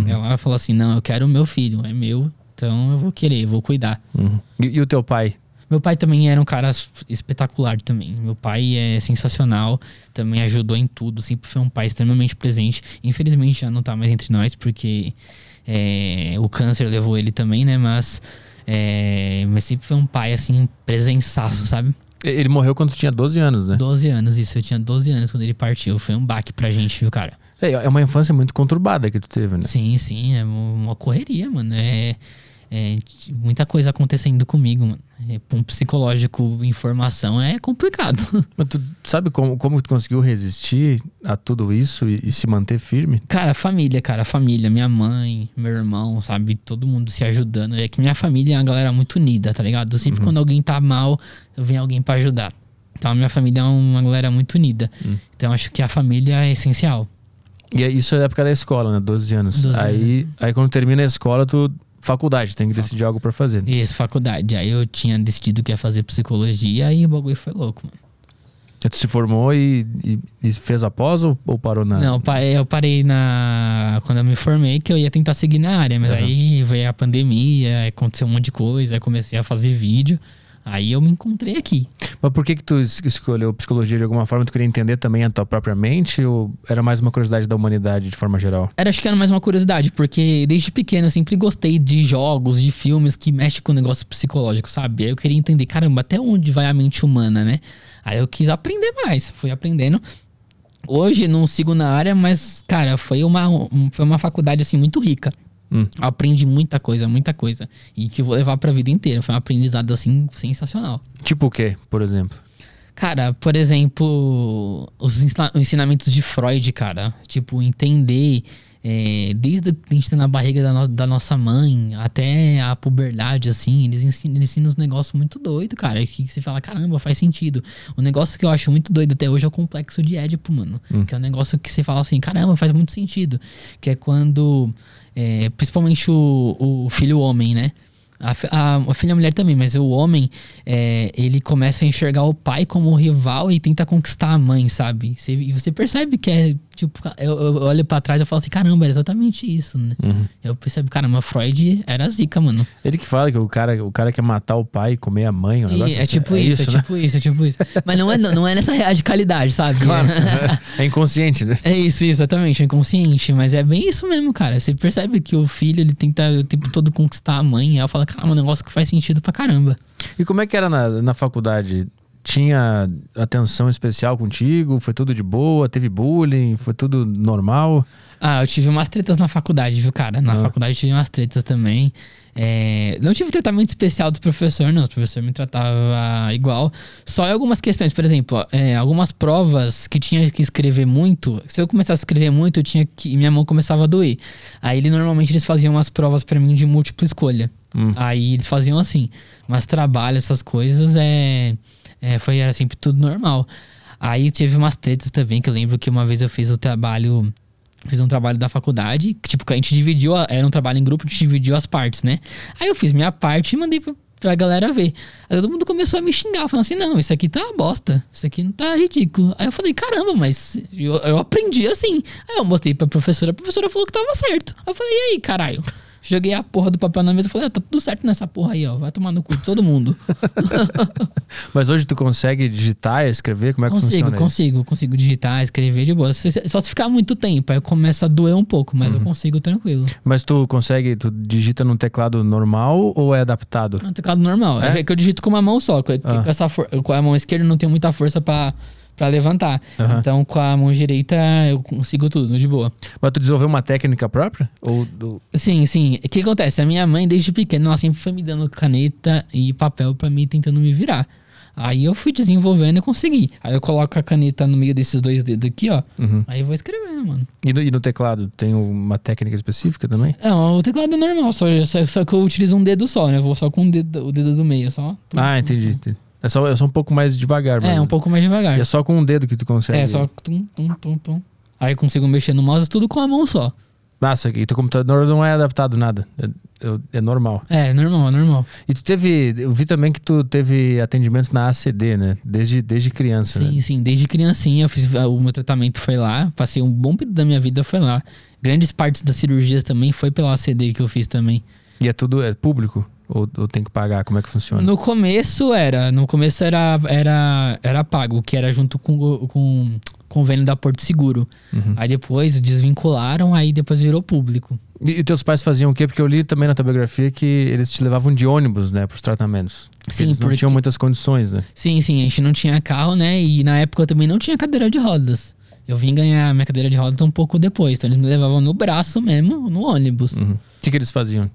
Ela falou assim: não, eu quero o meu filho, é meu, então eu vou querer, eu vou cuidar. Uhum. E, e o teu pai? Meu pai também era um cara espetacular também. Meu pai é sensacional, também ajudou em tudo, sempre foi um pai extremamente presente. Infelizmente já não tá mais entre nós, porque é, o câncer levou ele também, né? Mas, é, mas sempre foi um pai, assim, presençaço, sabe? Ele morreu quando tinha 12 anos, né? 12 anos, isso. Eu tinha 12 anos quando ele partiu. Foi um baque pra gente, viu, cara? É, é uma infância muito conturbada que tu teve, né? Sim, sim, é uma correria, mano. É, é, muita coisa acontecendo comigo, mano. É, um psicológico, informação é complicado. Mas tu sabe como, como tu conseguiu resistir a tudo isso e, e se manter firme? Cara, família, cara, família, minha mãe, meu irmão, sabe? Todo mundo se ajudando. É que minha família é uma galera muito unida, tá ligado? Sempre quando alguém tá mal, vem alguém pra ajudar. Então a minha família é uma galera muito unida. Então acho que a família é essencial. E é- isso é da época da escola, né? 12 anos. 12 aí, anos. aí quando termina a escola, tu. Faculdade, tem que decidir algo pra fazer. Isso, faculdade. Aí eu tinha decidido que ia fazer psicologia e o bagulho foi louco, mano. Aí tu se formou e, e- e fez a pós ou, ou parou na. Não, eu pa- eu parei na. Quando eu me formei, que eu ia tentar seguir na área, mas Aham. aí veio a pandemia, aconteceu um monte de coisa, aí comecei a fazer vídeo. Aí eu me encontrei aqui. Mas por que que tu es- escolheu psicologia de alguma forma? Tu queria entender também a tua própria mente ou era mais uma curiosidade da humanidade de forma geral? Era, acho que era mais uma curiosidade, porque desde pequeno eu sempre gostei de jogos, de filmes que mexem com o negócio psicológico, sabe? Aí eu queria entender, caramba, até onde vai a mente humana, né? Aí eu quis aprender mais, fui aprendendo. Hoje não sigo na área, mas, cara, foi uma, um- foi uma faculdade, assim, muito rica. Hum. Aprendi muita coisa, muita coisa. E que eu vou levar pra vida inteira. Foi um aprendizado, assim, sensacional. Tipo o quê, por exemplo? Cara, por exemplo, os ensina- os ensinamentos de Freud, cara. Tipo, entender é, desde que a gente tá na barriga da, no- da nossa mãe até a puberdade, assim, eles ensinam, eles ensinam uns negócios muito doidos, cara. Que você fala, caramba, faz sentido. O negócio que eu acho muito doido até hoje é o complexo de Édipo, mano. Que é um negócio que você fala assim, caramba, faz muito sentido. Que é quando, é, principalmente o, o filho homem, né? A, a, a filha mulher também, mas o homem, é, ele começa a enxergar o pai como rival e tenta conquistar a mãe, sabe? Você, e você percebe que é, tipo, eu, eu olho pra trás e falo assim, caramba, é exatamente isso, né? Eu percebo, caramba, Freud era zica, mano. Ele que fala que o cara, o cara quer matar o pai e comer a mãe. Um E negócio é assim. tipo isso, é né? tipo isso, é tipo isso. Mas não é, não é nessa radicalidade, sabe? Claro. é inconsciente, né? É isso, exatamente, é inconsciente. Mas é bem isso mesmo, cara. Você percebe que o filho, ele tenta o tempo todo conquistar a mãe. E ela fala, caramba, um negócio que faz sentido pra caramba. E como é que era na, na faculdade? Tinha atenção especial contigo? Foi tudo de boa? Teve bullying? Foi tudo normal? Ah, eu tive umas tretas na faculdade, viu, cara? Na Ah. faculdade eu tive umas tretas também. É, não tive tratamento especial do professor, não. O professor me tratava igual. Só em algumas questões, por exemplo, é, algumas provas que tinha que escrever muito. Se eu começasse a escrever muito, eu tinha que. Minha mão começava a doer. Aí ele normalmente eles faziam umas provas pra mim de múltipla escolha. Hum. Aí eles faziam assim. Mas trabalho, essas coisas, é, é, foi era sempre tudo normal. Aí tive umas tretas também, que eu lembro que uma vez eu fiz o trabalho. Fiz um trabalho da faculdade, tipo, que a gente dividiu, a- era um trabalho em grupo, a gente dividiu as partes, né? Aí eu fiz minha parte e mandei pra, pra galera ver. Aí todo mundo começou a me xingar, falando assim: não, isso aqui tá uma bosta, isso aqui não tá ridículo. Aí eu falei: caramba, mas eu, eu aprendi assim. Aí eu mostrei pra professora, a professora falou que tava certo. Aí eu falei: e aí, caralho? Joguei a porra do papel na mesa e falei: ah, tá tudo certo nessa porra aí, ó. Vai tomar no cu de todo mundo. Mas hoje tu consegue digitar e escrever? Como é que consigo, funciona isso? consigo, consigo digitar, escrever de boa. Só se ficar muito tempo, aí começa a doer um pouco, mas eu consigo tranquilo. Mas tu consegue, tu digita num teclado normal ou é adaptado? É um teclado normal. É? É, que eu digito com uma mão só. que Ah. Com, essa com a mão esquerda não tenho muita força pra, pra levantar. Aham. Então com a mão direita eu consigo tudo, de boa. Mas tu desenvolveu uma técnica própria? Ou do... Sim, sim. O que acontece? A minha mãe, desde pequena, ela sempre foi me dando caneta e papel pra mim, tentando me virar. Aí eu fui desenvolvendo e consegui. Aí eu coloco a caneta no meio desses dois dedos aqui, ó. Uhum. Aí eu vou escrevendo, mano. E, no, e no teclado, tem uma técnica específica também? Não, o teclado é normal, só, só, só que eu utilizo um dedo só, né? Eu vou só com o dedo, o dedo do meio, só. Ah, entendi. entendi. É só, é só um pouco mais devagar, mas... É, um pouco mais devagar. É só com um dedo que tu consegue. É, só tum, tum, tum, tum. Aí eu consigo mexer no mouse tudo com a mão só. Nossa, e teu computador não é adaptado nada. É, é- é normal. É, normal, normal. E tu teve. Eu vi também que tu teve atendimentos na ACD, né? Desde, desde criança, Sim, né? sim, desde criancinha eu fiz o meu tratamento foi lá, passei um bom período da minha vida foi lá. Grandes partes das cirurgias também foi pela ACD que eu fiz também. E é tudo é público? Ou, ou tem que pagar? Como é que funciona? No começo era, no começo era era era pago, que era junto com o- com convênio da Porto Seguro. Uhum. Aí depois desvincularam, aí depois virou público. E, e teus pais faziam o quê? Porque eu li também na tua biografia que eles te levavam de ônibus, né? Pros tratamentos. Porque Sim, eles não porque- tinham muitas condições, né? Sim, sim, a gente não tinha carro, né? E na época eu também não tinha cadeira de rodas. Eu vim ganhar minha cadeira de rodas um pouco depois. Então eles me levavam no braço mesmo, no ônibus. Uhum. O que, que eles faziam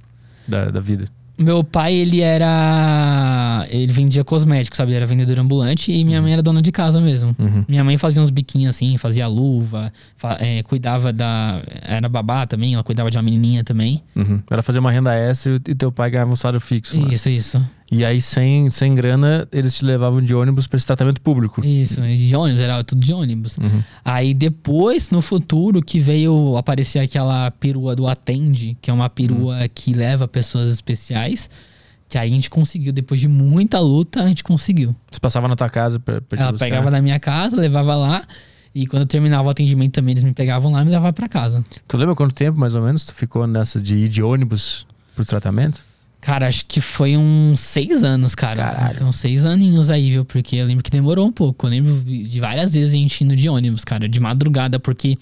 da, da vida? Meu pai, ele era. Ele vendia cosméticos, sabe? Ele era vendedor ambulante e minha mãe era dona de casa mesmo. Uhum. Minha mãe fazia uns biquinhos assim, fazia luva, fa- é, cuidava da. Era babá também, ela cuidava de uma menininha também. Uhum. Era fazer uma renda extra e teu pai ganhava um salário fixo. né? Isso, isso. E aí, sem, sem grana, eles te levavam de ônibus pra esse tratamento público. Isso, e de ônibus, era tudo de ônibus. Uhum. Aí depois, no futuro, que veio aparecer aquela perua do Atende, que é uma perua que leva pessoas especiais. Que aí a gente conseguiu, depois de muita luta, a gente conseguiu. Você passava na tua casa pra, pra Ela buscar. pegava da minha casa, levava lá. E quando eu terminava o atendimento também, eles me pegavam lá e me levavam pra casa. Tu lembra quanto tempo, mais ou menos, tu ficou nessa de ir de ônibus pro tratamento? Cara, acho que foi uns seis anos, cara. Caralho. Foi uns seis aninhos aí, viu? Porque eu lembro que demorou um pouco. Eu lembro de várias vezes a gente indo de ônibus, cara, de madrugada, porque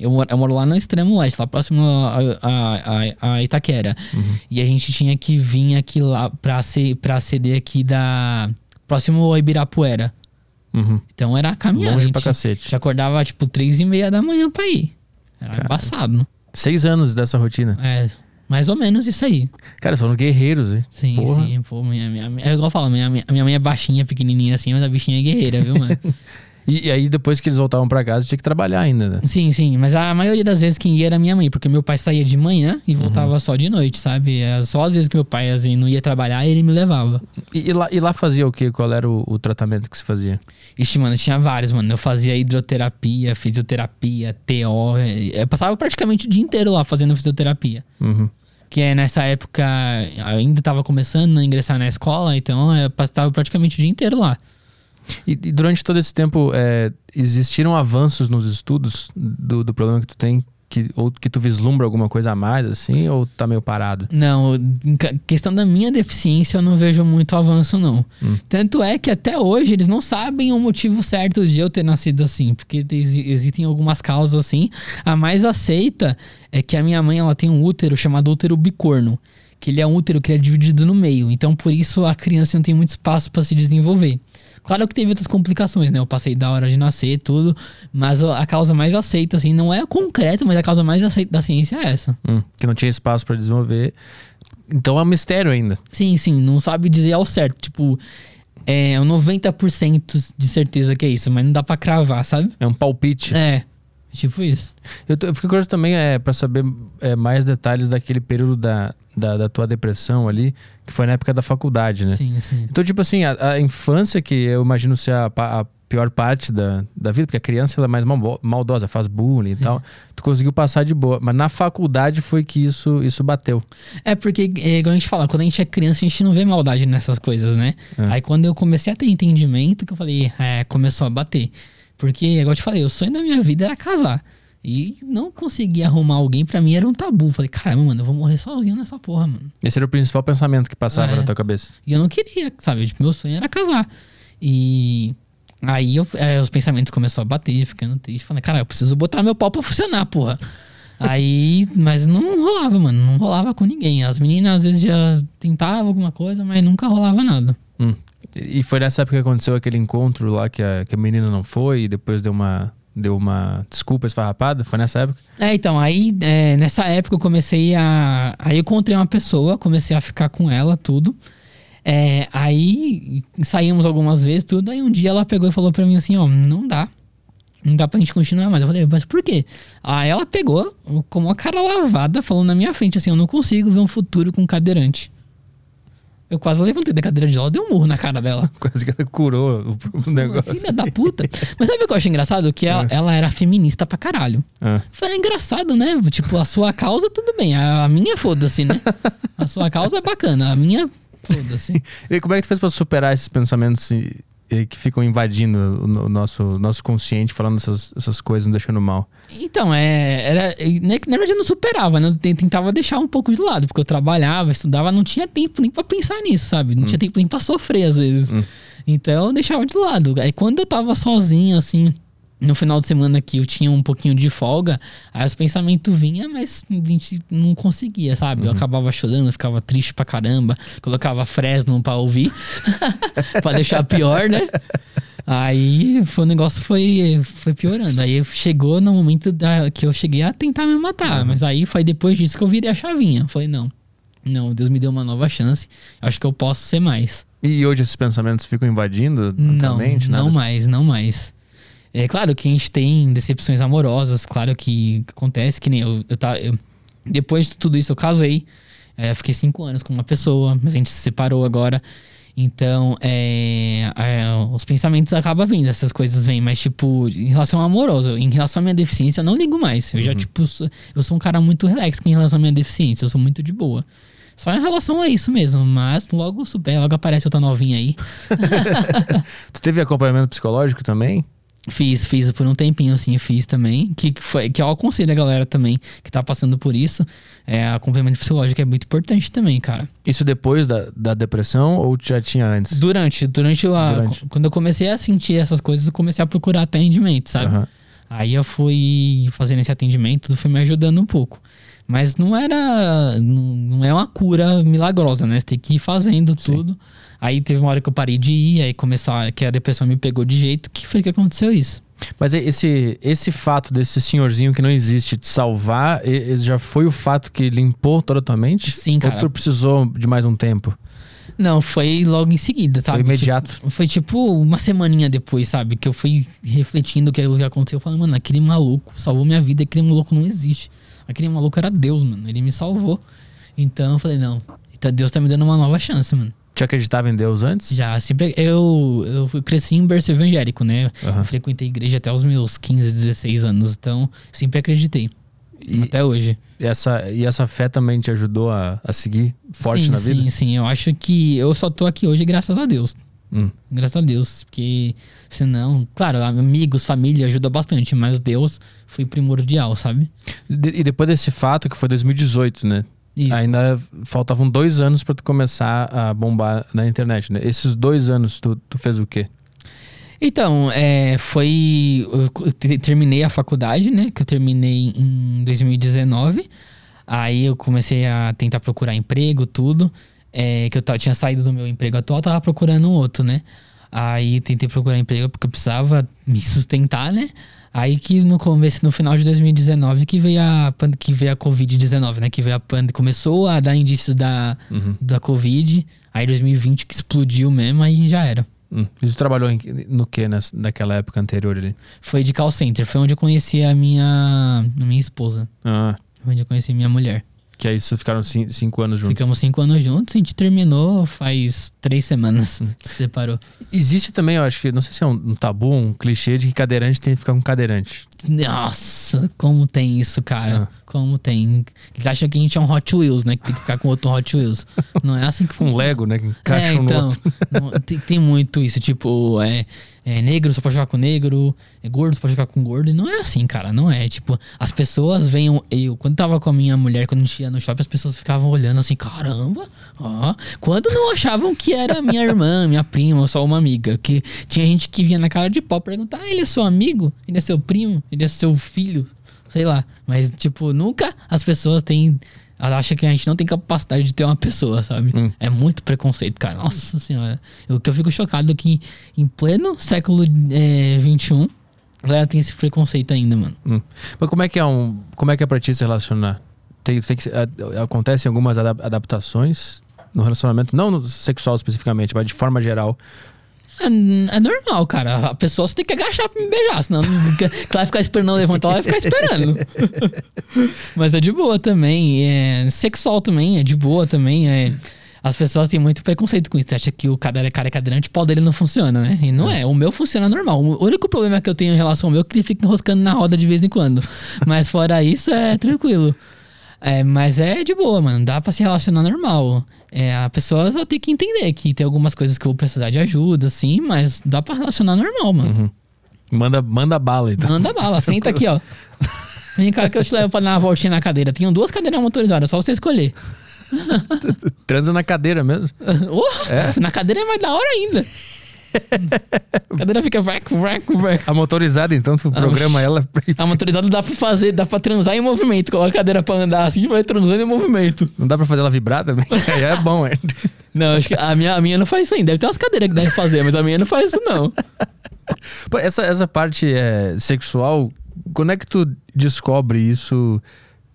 eu moro, eu moro lá no extremo leste, lá próximo a, a- a- a Itaquera. E a gente tinha que vir aqui lá pra, ser, pra ceder aqui da. próximo ao Ibirapuera. Uhum. Então era caminhar. Longe a gente, pra cacete. Já acordava tipo três e meia da manhã pra ir. Era Caralho. embaçado. Seis anos dessa rotina. É, mais ou menos isso aí. Cara, foram guerreiros, hein? Sim, Porra. sim, pô, minha, minha, minha- é igual eu falo, minha, minha, mãe é baixinha, pequenininha assim, mas a bichinha é guerreira, viu, mano? E, e aí, depois que eles voltavam pra casa, tinha que trabalhar ainda, né? sim, sim, mas a maioria das vezes quem ia era minha mãe, porque meu pai saía de manhã e voltava só de noite, sabe? É Só às vezes que meu pai assim, não ia trabalhar, ele me levava. E, e lá, e lá fazia o quê? Qual era o, o tratamento que se fazia? Ixi, mano, tinha vários, mano. Eu fazia hidroterapia, fisioterapia, TO. Eu passava praticamente o dia inteiro lá fazendo fisioterapia. Uhum. Que é nessa época, ainda tava começando a ingressar na escola, então eu passava praticamente o dia inteiro lá. E, e durante todo esse tempo, é, existiram avanços nos estudos do, do problema que tu tem? Que, ou que tu vislumbra alguma coisa a mais, assim? Ou tá meio parado? Não, questão da minha deficiência, eu não vejo muito avanço, não. Hum. Tanto é que até hoje eles não sabem o motivo certo de eu ter nascido assim, porque exi- existem algumas causas assim. A mais aceita é que a minha mãe ela tem um útero chamado útero bicorno, que ele é um útero que é dividido no meio. Então, por isso a criança não tem muito espaço para se desenvolver. Claro que teve outras complicações, né? Eu passei da hora de nascer tudo, mas a causa mais aceita, assim, não é concreta, mas a causa mais aceita da ciência é essa. Hum, que não tinha espaço pra desenvolver. Então é um mistério ainda. Sim, sim, não sabe dizer ao certo. Tipo, é um 90% de certeza que é isso, mas não dá pra cravar, sabe? É um palpite. É, tipo isso. Eu, tô- eu fico curioso também é, para saber é, mais detalhes daquele período da, da, da tua depressão ali, que foi na época da faculdade, né? Sim, sim. Então, tipo assim, a, a infância, que eu imagino ser a, a pior parte da, da vida, porque a criança ela é mais maldosa, faz bullying e tal. Tu conseguiu passar de boa. Mas na faculdade foi que isso, isso bateu. É porque, é, igual a gente fala, quando a gente é criança, a gente não vê maldade nessas coisas, né? É. Aí quando eu comecei a ter entendimento, que eu falei, é, começou a bater. Porque, igual eu te falei, o sonho da minha vida era casar. E não conseguir arrumar alguém, pra mim era um tabu. Falei, caramba, mano, eu vou morrer sozinho nessa porra, mano. Esse era o principal pensamento que passava É. na tua cabeça. E eu não queria, sabe? Tipo, meu sonho era casar. E aí eu- é, os pensamentos começaram a bater, ficando triste. Falei, cara, eu preciso botar meu pau pra funcionar, porra. aí, mas não rolava, mano. Não rolava com ninguém. As meninas às vezes já tentavam alguma coisa, mas nunca rolava nada. Hum. E e foi nessa época que aconteceu aquele encontro lá que a, que a menina não foi e depois deu uma, deu uma desculpa esfarrapada? Foi nessa época? É, então, aí é, nessa época eu comecei a. Aí eu encontrei uma pessoa, comecei a ficar com ela, tudo. É, aí saímos algumas vezes, tudo. Aí um dia ela pegou e falou pra mim assim: Ó, não dá. Não dá pra gente continuar mais. Eu falei, mas por quê? Aí ela pegou, com uma cara lavada, falou na minha frente assim: Eu não consigo ver um futuro com cadeirante. Eu quase levantei da cadeira de ela, dei um murro na cara dela. Quase que ela curou o, negócio. Filha da puta. Mas sabe o que eu acho engraçado? Que ela, ela era feminista pra caralho. Falei, é engraçado, né? Tipo, a sua causa, tudo bem. A, minha, foda-se, né? A sua causa é bacana. A minha, foda-se. E como é que tu fez pra superar esses pensamentos e que ficam invadindo o, no- o nosso, nosso consciente, falando essas, essas coisas, nos deixando mal? Então, é, era. Na verdade, eu não superava, né? Eu te- tentava deixar um pouco de lado, porque eu trabalhava, estudava, não tinha tempo nem pra pensar nisso, sabe? Não tinha tempo nem pra sofrer, às vezes. Hum. Então, eu deixava de lado. Aí, quando eu tava sozinho, assim. No final de semana que eu tinha um pouquinho de folga, aí os pensamentos vinham, mas a gente não conseguia, sabe? Eu acabava chorando, ficava triste pra caramba, colocava Fresno pra ouvir, pra deixar pior, né? Aí foi, o negócio foi, foi piorando. Aí chegou no momento da, que eu cheguei a tentar me matar. Mas aí foi depois disso que eu virei a chavinha. Falei, não, Não, Deus me deu uma nova chance. Acho que eu posso ser mais. E hoje esses pensamentos ficam invadindo Não, tua mente? não nada? mais, não mais. É claro que a gente tem decepções amorosas, claro que acontece, que nem eu, eu, tá, eu- depois de tudo isso eu casei, é, fiquei cinco anos com uma pessoa, mas a gente se separou agora. Então, é, é, os pensamentos acabam vindo, essas coisas vêm, mas tipo, em relação ao amoroso, em relação à minha deficiência, eu não ligo mais. Eu já, tipo, sou, eu sou um cara muito relax em relação à minha deficiência, eu sou muito de boa. Só em relação a isso mesmo, mas logo supera, logo aparece outra novinha aí. Tu teve acompanhamento psicológico também? Fiz, fiz por um tempinho, assim, fiz também. Que, que, foi, que eu aconselho a galera também que tá passando por isso. É, acompanhamento psicológico é muito importante também, cara. Isso depois da, da depressão ou já tinha antes? Durante, durante, Durante. Quando eu comecei a sentir essas coisas, eu comecei a procurar atendimento, sabe? Aham. Aí eu fui fazendo esse atendimento, tudo foi me ajudando um pouco. Mas não era. Não, não é uma cura milagrosa, né? Você tem que ir fazendo Sim. Aí teve uma hora que eu parei de ir, aí começou que a depressão me pegou de jeito, que foi que aconteceu isso. Mas esse, esse fato desse senhorzinho que não existe te salvar, já foi o fato que limpou toda a tua mente? Sim, Ou cara. tu precisou de mais um tempo? Não, foi logo em seguida, sabe? Foi imediato. Tipo, foi tipo uma semaninha depois, sabe? Que eu fui refletindo o que, aconteceu. Eu falei, mano, aquele maluco salvou minha vida, aquele maluco não existe. Aquele maluco era Deus, mano. Ele me salvou. Então eu falei, não, então Deus tá me dando uma nova chance, mano. Te acreditava em Deus antes? Já, sempre. Eu, eu fui- cresci em berço evangélico, né? Eu frequentei igreja até os meus 15, 16 anos. Então, sempre acreditei. E- até hoje. E essa, e essa fé também te ajudou a, a seguir forte sim, na vida? Sim, sim. Eu acho que eu só tô aqui hoje graças a Deus. Hum. Graças a Deus, porque senão, claro, amigos, família ajuda bastante, mas Deus foi primordial, sabe? E depois desse fato, que foi 2018, né? Isso. Ainda faltavam dois anos pra tu começar a bombar na internet, né? Esses dois anos, tu, tu fez o quê? Então, é, foi. Terminei a faculdade, né? Que eu terminei em 2019. Aí eu comecei a tentar procurar emprego, tudo. É, que eu tinha saído do meu emprego atual, tava procurando outro, né? Aí tentei procurar emprego porque eu precisava me sustentar, né? Aí que no começo, no final de 2019 que veio a que veio a Covid-19, né? Que veio a pandemia, começou a dar indícios da, da Covid. Aí 2020 que explodiu mesmo, aí já era. Hum. E tu trabalhou em- no que nessa, naquela época anterior ali? Foi de call center, foi onde eu conheci a minha, a minha esposa. Ah, Foi onde eu conheci minha mulher. Que aí vocês ficaram cin- cinco anos juntos. Ficamos cinco anos juntos, a gente terminou faz três semanas que se separou. Existe também, eu acho que, não sei se é um, um tabu, um clichê de que cadeirante tem que ficar com cadeirante. Nossa, como tem isso, cara. Como tem. Eles acham que a gente é um Hot Wheels, né? Que tem que ficar com outro Hot Wheels. Não é assim que Um funciona. Lego, né? Que encaixa é, um no então, outro. tem, tem muito isso, tipo, é, é negro só pode jogar com negro, é gordo só pode jogar com gordo, e não é assim, cara, não é, tipo, as pessoas veem, eu, quando tava com a minha mulher, quando a gente ia no shopping, as pessoas ficavam olhando assim, caramba, ó, quando não achavam que era minha irmã, minha prima, ou só uma amiga, que tinha gente que vinha na cara de pau perguntar, ah, ele é seu amigo? Ele é seu primo? Ele é seu filho? Sei lá, mas, tipo, nunca as pessoas têm... Ela acha que a gente não tem capacidade de ter uma pessoa, sabe? Hum. É muito preconceito, cara. Nossa senhora. O que eu fico chocado é que em pleno século é, XXI, a galera tem esse preconceito ainda, mano. Hum. Mas como é que é um. Como é que é pra ti se relacionar? Tem, tem que, a- acontecem algumas ada- adaptações no relacionamento, não no sexual especificamente, mas de forma geral. É, é normal, cara. A pessoa só tem que agachar pra me beijar, senão não ela vai ficar esperando eu levantar, ela vai ficar esperando. Mas é de boa também. É, sexual também, é de boa também. É, as pessoas têm muito preconceito com isso. Você acha que o cara, cara é cadeirante, o pau dele não funciona, né? E não é. O meu funciona normal. O único problema que eu tenho em relação ao meu é que ele fica enroscando na roda de vez em quando. Mas fora isso, é tranquilo. É, mas é de boa, mano. Dá pra se relacionar normal. É, a pessoa só tem que entender que tem algumas coisas que eu vou precisar de ajuda, assim, mas dá pra relacionar normal, mano. Uhum. Manda, manda bala, então. Manda bala, senta aqui, ó. Vem cá que eu te levo pra dar uma voltinha na cadeira. Tenho duas cadeiras motorizadas, só você escolher. Transa na cadeira mesmo. Oh, Na cadeira é mais da hora ainda. A cadeira fica vac, vac, vac. A motorizada, então, tu programa ela. A motorizada dá pra fazer, dá pra transar em movimento. Coloca a cadeira pra andar assim vai transando em movimento. Não dá pra fazer ela vibrar também? Aí é bom, é. Não, acho que a minha, a minha não faz isso ainda. Deve ter umas cadeiras que deve fazer, mas a minha não faz isso, não. Pô, Essa, essa parte é, sexual, quando é que tu descobre isso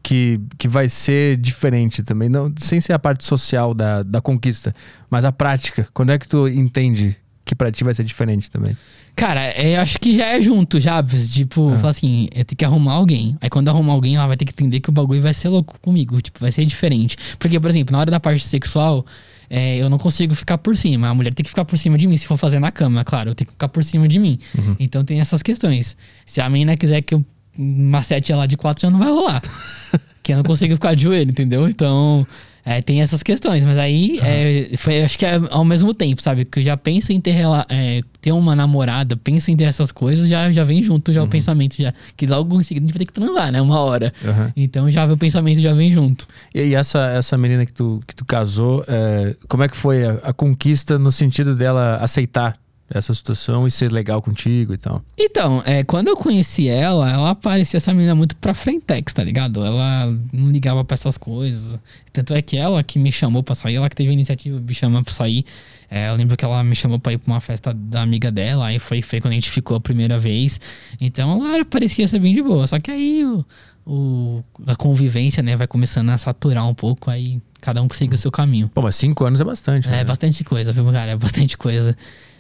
que, que vai ser diferente também? Não, sem ser a parte social da, da conquista, mas a prática. Quando é que tu entende que pra ti vai ser diferente também? Cara, é, eu acho que já é junto, já. Tipo, Ah. assim, eu tenho que arrumar alguém. Aí quando arrumar alguém, ela vai ter que entender que o bagulho vai ser louco comigo. Tipo, vai ser diferente. Porque, por exemplo, na hora da parte sexual, é, eu não consigo ficar por cima. A mulher tem que ficar por cima de mim. Se for fazer na cama, claro, eu tenho que ficar por cima de mim. Então tem essas questões. Se a menina quiser que eu macete ela de quatro, já não vai rolar. que eu não consigo ficar de joelho, entendeu? Então. É, tem essas questões, mas aí é, foi, acho que é ao mesmo tempo, sabe? Que eu já penso em ter, é, ter uma namorada, penso em ter essas coisas, já, já vem junto já o pensamento, já. Que logo em seguida a gente vai ter que transar, né? Uma hora. Aham. Então já o pensamento já vem junto. E, e essa, essa menina que tu, que tu casou, é, como é que foi a, a conquista no sentido dela aceitar essa situação e ser legal contigo e tal? Então, é, quando eu conheci ela, ela parecia essa menina muito pra frentex, tá ligado? Ela não ligava pra essas coisas. Tanto é que ela que me chamou pra sair, ela que teve a iniciativa de me chamar pra sair. É, eu lembro que ela me chamou pra ir pra uma festa da amiga dela, aí foi, foi quando a gente ficou a primeira vez. Então ela parecia ser bem de boa. Só que aí o, o- a convivência, né, vai começando a saturar um pouco, aí cada um segue o seu caminho. Pô, mas cinco anos é bastante, né? É bastante coisa, viu, cara? É bastante coisa.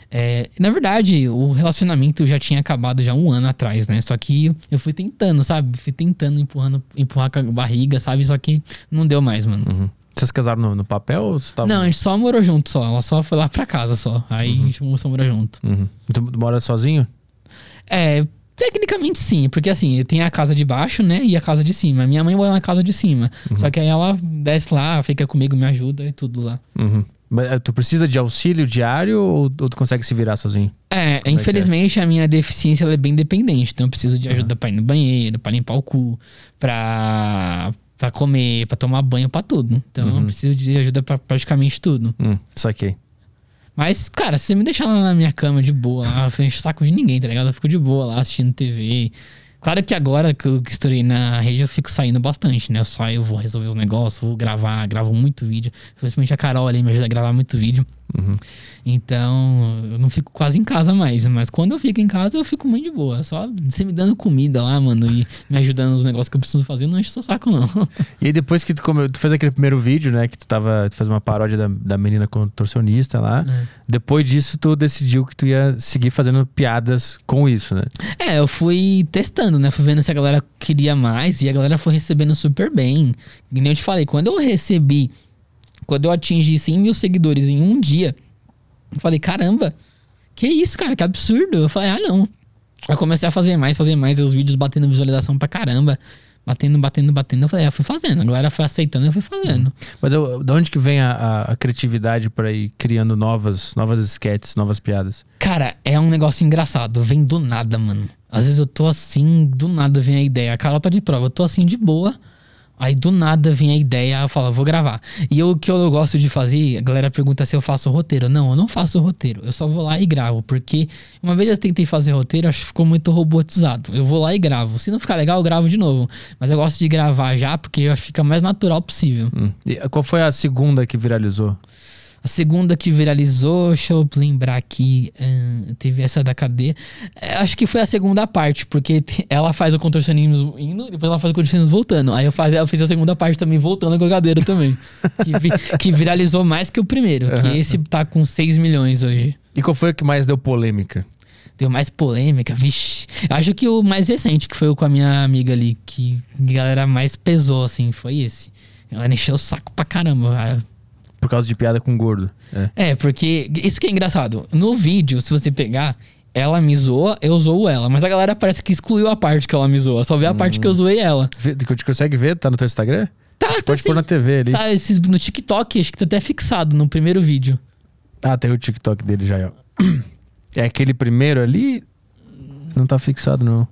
É, na verdade, o relacionamento já tinha acabado já um ano atrás, né? Só que eu fui tentando, sabe? Fui tentando, empurrando, empurrar com a barriga, sabe? Só que não deu mais, mano. Uhum. Vocês casaram no, no papel ou você tava... Não, a gente só morou junto só. Ela só foi lá pra casa só. Aí a gente só morou junto. Uhum. Tu mora sozinho? É, tecnicamente sim, porque assim, tem a casa de baixo, né? E a casa de cima. Minha mãe mora na casa de cima. Só que aí ela desce lá, fica comigo, me ajuda e tudo lá. Uhum. Mas eh, tu precisa de auxílio diário ou, ou tu consegue se virar sozinho? É, que é? infelizmente a minha deficiência é bem dependente. Então eu preciso de ajuda pra ir no banheiro, pra limpar o cu, pra, pra comer, pra tomar banho, pra tudo. Então Uhum. eu preciso de ajuda pra praticamente tudo. Hum, saquei. Mas, cara, se você me deixar lá na minha cama de boa, lá, eu não encho saco de ninguém, tá ligado? Eu fico de boa lá assistindo TV. Claro que agora que eu estourei na rede, eu fico saindo bastante, né? Eu saio, vou resolver os negócios, vou gravar, gravo muito vídeo. Principalmente a Carol ali me ajuda a gravar muito vídeo. Uhum. Então, eu não fico quase em casa mais. Mas quando eu fico em casa, eu fico muito de boa. Só você me dando comida lá, mano, e me ajudando nos negócios que eu preciso fazer, não enche seu saco, não. E aí depois que tu, come... tu fez aquele primeiro vídeo, né? Que tu tava. Tu fez uma paródia da, da menina contorcionista lá. É. Depois disso, tu decidiu que tu ia seguir fazendo piadas com isso, né? É, eu fui testando, né? Fui vendo se a galera queria mais e a galera foi recebendo super bem. E nem eu te falei, quando eu recebi, quando eu atingi 100 mil seguidores em um dia, eu falei, caramba, que isso, cara, que absurdo. Eu falei, ah, não. Aí eu comecei a fazer mais, fazer mais, e os vídeos batendo visualização pra caramba. Batendo, batendo, batendo. Eu falei, ah, eu fui fazendo. A galera foi aceitando, eu fui fazendo. Mas eu, de onde que vem a, a- a criatividade pra ir criando novas, novas sketches, novas piadas? Cara, é um negócio engraçado. Vem do nada, mano. Às vezes eu tô assim, do nada vem a ideia. A Carol tá de prova. Eu tô assim de boa. Aí do nada vem a ideia, eu falo, vou gravar. E o que eu gosto de fazer, a galera pergunta se eu faço roteiro. Não, eu não faço roteiro. Eu só vou lá e gravo. Porque uma vez eu tentei fazer roteiro, acho que ficou muito robotizado. Eu vou lá e gravo. Se não ficar legal, eu gravo de novo. Mas eu gosto de gravar já, porque eu acho que fica mais natural possível. Hum. Qual foi a segunda que viralizou? A segunda que viralizou, deixa eu lembrar aqui, ahn, teve essa da cadeia. É, acho que foi a segunda parte, porque ela faz o contorcionismo indo, depois ela faz o contorcionismo voltando. Aí eu, faz, eu fiz a segunda parte também voltando com a cadeira também. que, vi- que viralizou mais que o primeiro, que Aham. esse tá com 6 milhões hoje. E qual foi o que mais deu polêmica? Deu mais polêmica, vixi. Acho que o mais recente, que foi o com a minha amiga ali, que a galera mais pesou, assim, foi esse. Ela encheu o saco pra caramba, cara. Por causa de piada com gordo. É. É, porque isso que é engraçado. No vídeo, se você pegar, ela me zoa, eu zoo ela. Mas a galera parece que excluiu a parte que ela me zoa. Só vê a parte que eu zoei ela. Vê- Que tu consegue ver? Tá no teu Instagram? Tá, tá Pode sim. pôr na TV ali. Tá, esse, no TikTok, acho que tá até fixado no primeiro vídeo. Ah, tem o TikTok dele já, ó. É aquele primeiro ali? Não tá fixado, não.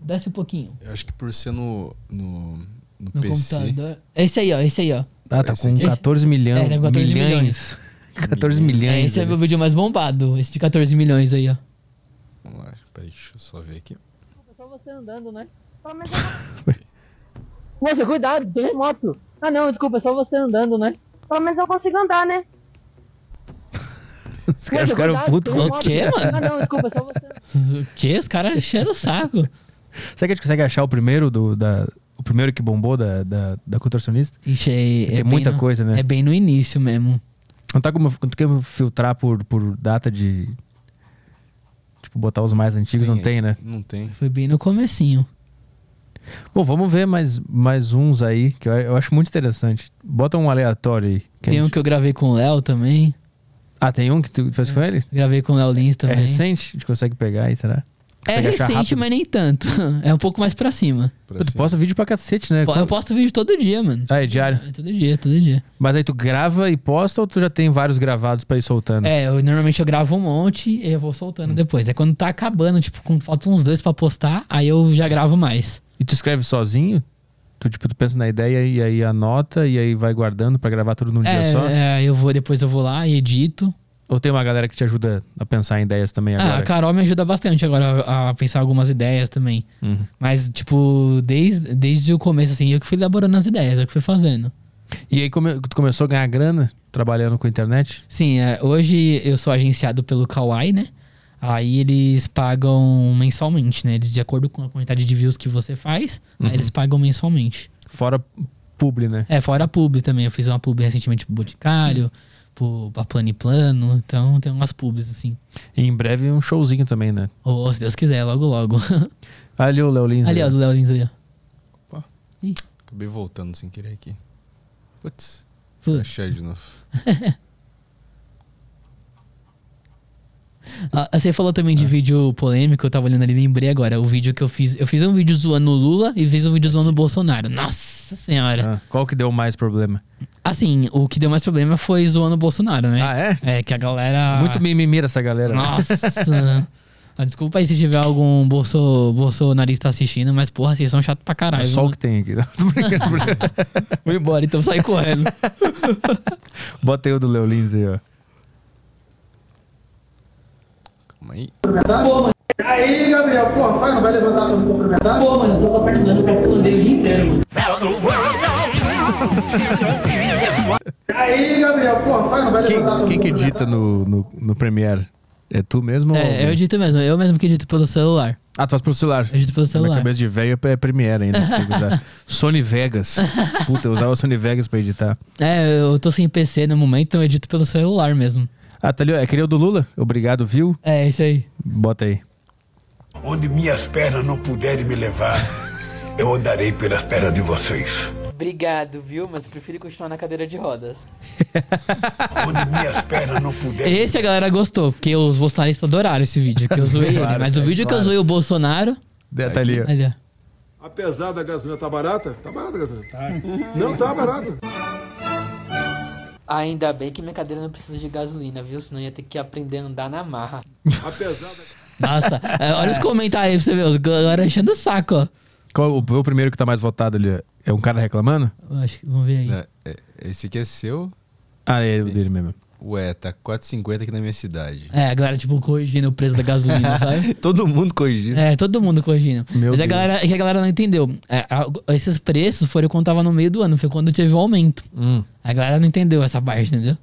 Desce um pouquinho. Eu acho que por ser no, no, no, No PC. computador. Esse aí, ó, esse aí, ó. Ah, tá Esse com aqui? 14 milhões. É, tá com 14 milhões. 14 milhões. É, esse é ali. meu vídeo mais bombado. Esse de 14 milhões aí, ó. Vamos lá, peraí, deixa eu só ver aqui. É só você andando, né? Pô, Moça, cuidado, tem moto. Ah, não, desculpa, é só você andando, né? Pelo menos eu consigo andar, né? Os caras ficaram putos com O quê, mano? Ah, não, desculpa, é só você. O quê? Os caras encheram o saco. Será que a gente consegue achar o primeiro do. Da, o primeiro que bombou da, da, da contorcionista? Ixi, é, Tem é muita no- coisa, né? É bem no início mesmo. Não tá como, não tem como filtrar por, por data de. Tipo, botar os mais antigos, não tem, né? Não tem. Foi bem no comecinho. Bom, vamos ver mais, mais uns aí, que eu, eu acho muito interessante. Bota um aleatório aí. Tem um gente- que eu gravei com o Léo também. Ah, tem um que tu fez com ele? Gravei com o Léo Lins É também. recente? A gente consegue pegar aí, será? É recente, mas nem tanto. É um pouco mais pra cima. Pra Pô, tu cima. posta vídeo pra cacete, né? Po- Eu posto vídeo todo dia, mano. Ah, é diário? É todo dia, todo dia. Mas aí tu grava e posta ou tu já tem vários gravados pra ir soltando? É, eu, normalmente eu gravo um monte e eu vou soltando depois. É quando tá acabando, tipo, quando faltam uns dois pra postar, aí eu já gravo mais. E tu escreve sozinho? Tu, tipo, tu pensa na ideia e aí anota e aí vai guardando pra gravar tudo num dia É, só? é, eu vou, depois eu vou lá e edito. Ou tem uma galera que te ajuda a pensar em ideias também Ah, agora? a Carol me ajuda bastante agora a, a pensar algumas ideias também. Uhum. Mas, tipo, desde, desde o começo, assim, eu que fui elaborando as ideias, eu que fui fazendo. E aí come- tu começou a ganhar grana trabalhando com a internet? Sim, é, hoje eu sou agenciado pelo Kawaii, né? Aí eles pagam mensalmente, né? Eles, de acordo com a quantidade de views que você faz, aí eles pagam mensalmente. Fora publi, né? É, fora publi também. Eu fiz uma publi recentemente pro Boticário, pro, pra Plano e Plano. Então tem umas publis, assim. E em breve um showzinho também, né? Ou se Deus quiser, logo logo. Ali o Léo Lins. ali, ó, do Léo Lins ali, ó. Acabei voltando sem querer aqui. Putz. Putz. Achei de novo. Ah, você falou também de vídeo polêmico, eu tava olhando ali, lembrei agora. O vídeo que eu fiz. Eu fiz um vídeo zoando o Lula e fiz um vídeo zoando o Bolsonaro. Nossa senhora. Ah, qual que deu mais problema? Assim, o que deu mais problema foi zoando o Bolsonaro, né? Ah, é? É, que a galera. Muito mimimi essa galera. Nossa. Ah, Desculpa aí se tiver algum bolso, bolsonarista assistindo, mas porra, vocês são chatos pra É caralho. só o que tem aqui. Tô brincando. Vou embora, então sai correndo. Bota aí o do Léo Lins aí, ó. Calma aí. Aí, Gabriel, porra, pai, não vai levantar pra me cumprimentar? Pô, mano, eu tô perguntando pra esconder o dia inteiro, mano. Aí, Gabriel, porra, pai, não vai Quem, levantar pra quem me que cumprimentar? edita no, no, no Premiere? É tu mesmo? ou- É, eu edito mesmo, eu mesmo que edito pelo celular. Ah, tu faz pelo celular. Eu edito pelo Na minha celular. cabeça de velho é Premiere ainda. Sony Vegas. Puta, eu usava Sony Vegas pra editar. É, eu tô sem PC no momento, então eu edito pelo celular mesmo. Ah, tá ali, ó. É aquele do Lula? Obrigado, viu? É, isso aí. Bota aí. Onde minhas pernas não puderem me levar, eu andarei pelas pernas de vocês. Obrigado, viu? Mas eu prefiro continuar na cadeira de rodas. Onde minhas pernas não puderem. Esse a galera gostou, porque os bolsonaristas adoraram esse vídeo, que eu zoei ele. Claro, Mas o é vídeo que eu claro. zoei o Bolsonaro. Tá ali, ó. Ali. Apesar da gasolina tá barata, tá barata a gasolina. Não tá barata. Ainda bem que minha cadeira não precisa de gasolina, viu? Senão ia ter que aprender a andar na marra. Apesar da... Nossa, é, olha os comentários aí pra você ver. Os galera enchendo o saco, ó. Qual o, o primeiro que tá mais votado ali? ó? É um cara reclamando? Eu Acho que, vamos ver aí. É, é, esse aqui é seu. Ah, é o dele mesmo. Ué, tá 4,50 aqui na minha cidade. É, a galera, tipo, corrigindo o preço da gasolina, sabe? Todo mundo corrigindo. É, todo mundo corrigindo. Meu Mas a Deus. galera, é que a galera não entendeu. É, a- esses preços foram quando tava no meio do ano, foi quando teve o aumento. Hum. A galera não entendeu essa parte, entendeu?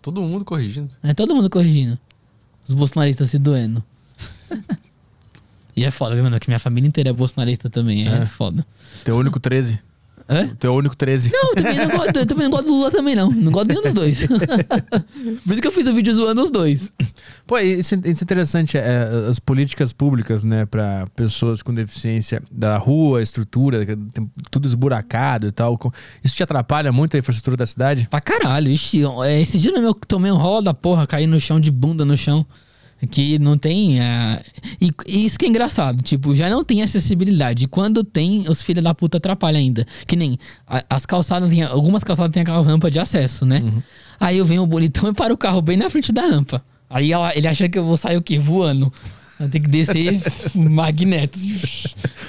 Todo mundo corrigindo. É todo mundo corrigindo. Os bolsonaristas se doendo. e é foda, viu, mano? Que minha família inteira é bolsonarista também. É, É. foda. Teu único 13. Hã? Teu único 13. Não, eu também não, gosto, eu também não gosto do Lula também, não. Não gosto nenhum dos dois. Por isso que eu fiz o vídeo zoando os dois. Pô, isso, isso é interessante, é, as políticas públicas, né, para pessoas com deficiência da rua, estrutura, tudo esburacado e tal. Isso te atrapalha muito a infraestrutura da cidade? Pra caralho. Ixi, é, esse dia mesmo eu tomei um rolo da porra, caí no chão de bunda no chão. Que não tem. é, E, e isso que é engraçado. Tipo, já não tem acessibilidade. E quando tem, os filhos da puta atrapalham ainda. Que nem a- as calçadas, tem, algumas calçadas tem aquelas rampas de acesso, né? Aí eu venho o bonitão e para o carro bem na frente da rampa. Aí ela- ele acha que eu vou sair o quê? Voando. Eu tenho que descer magneto.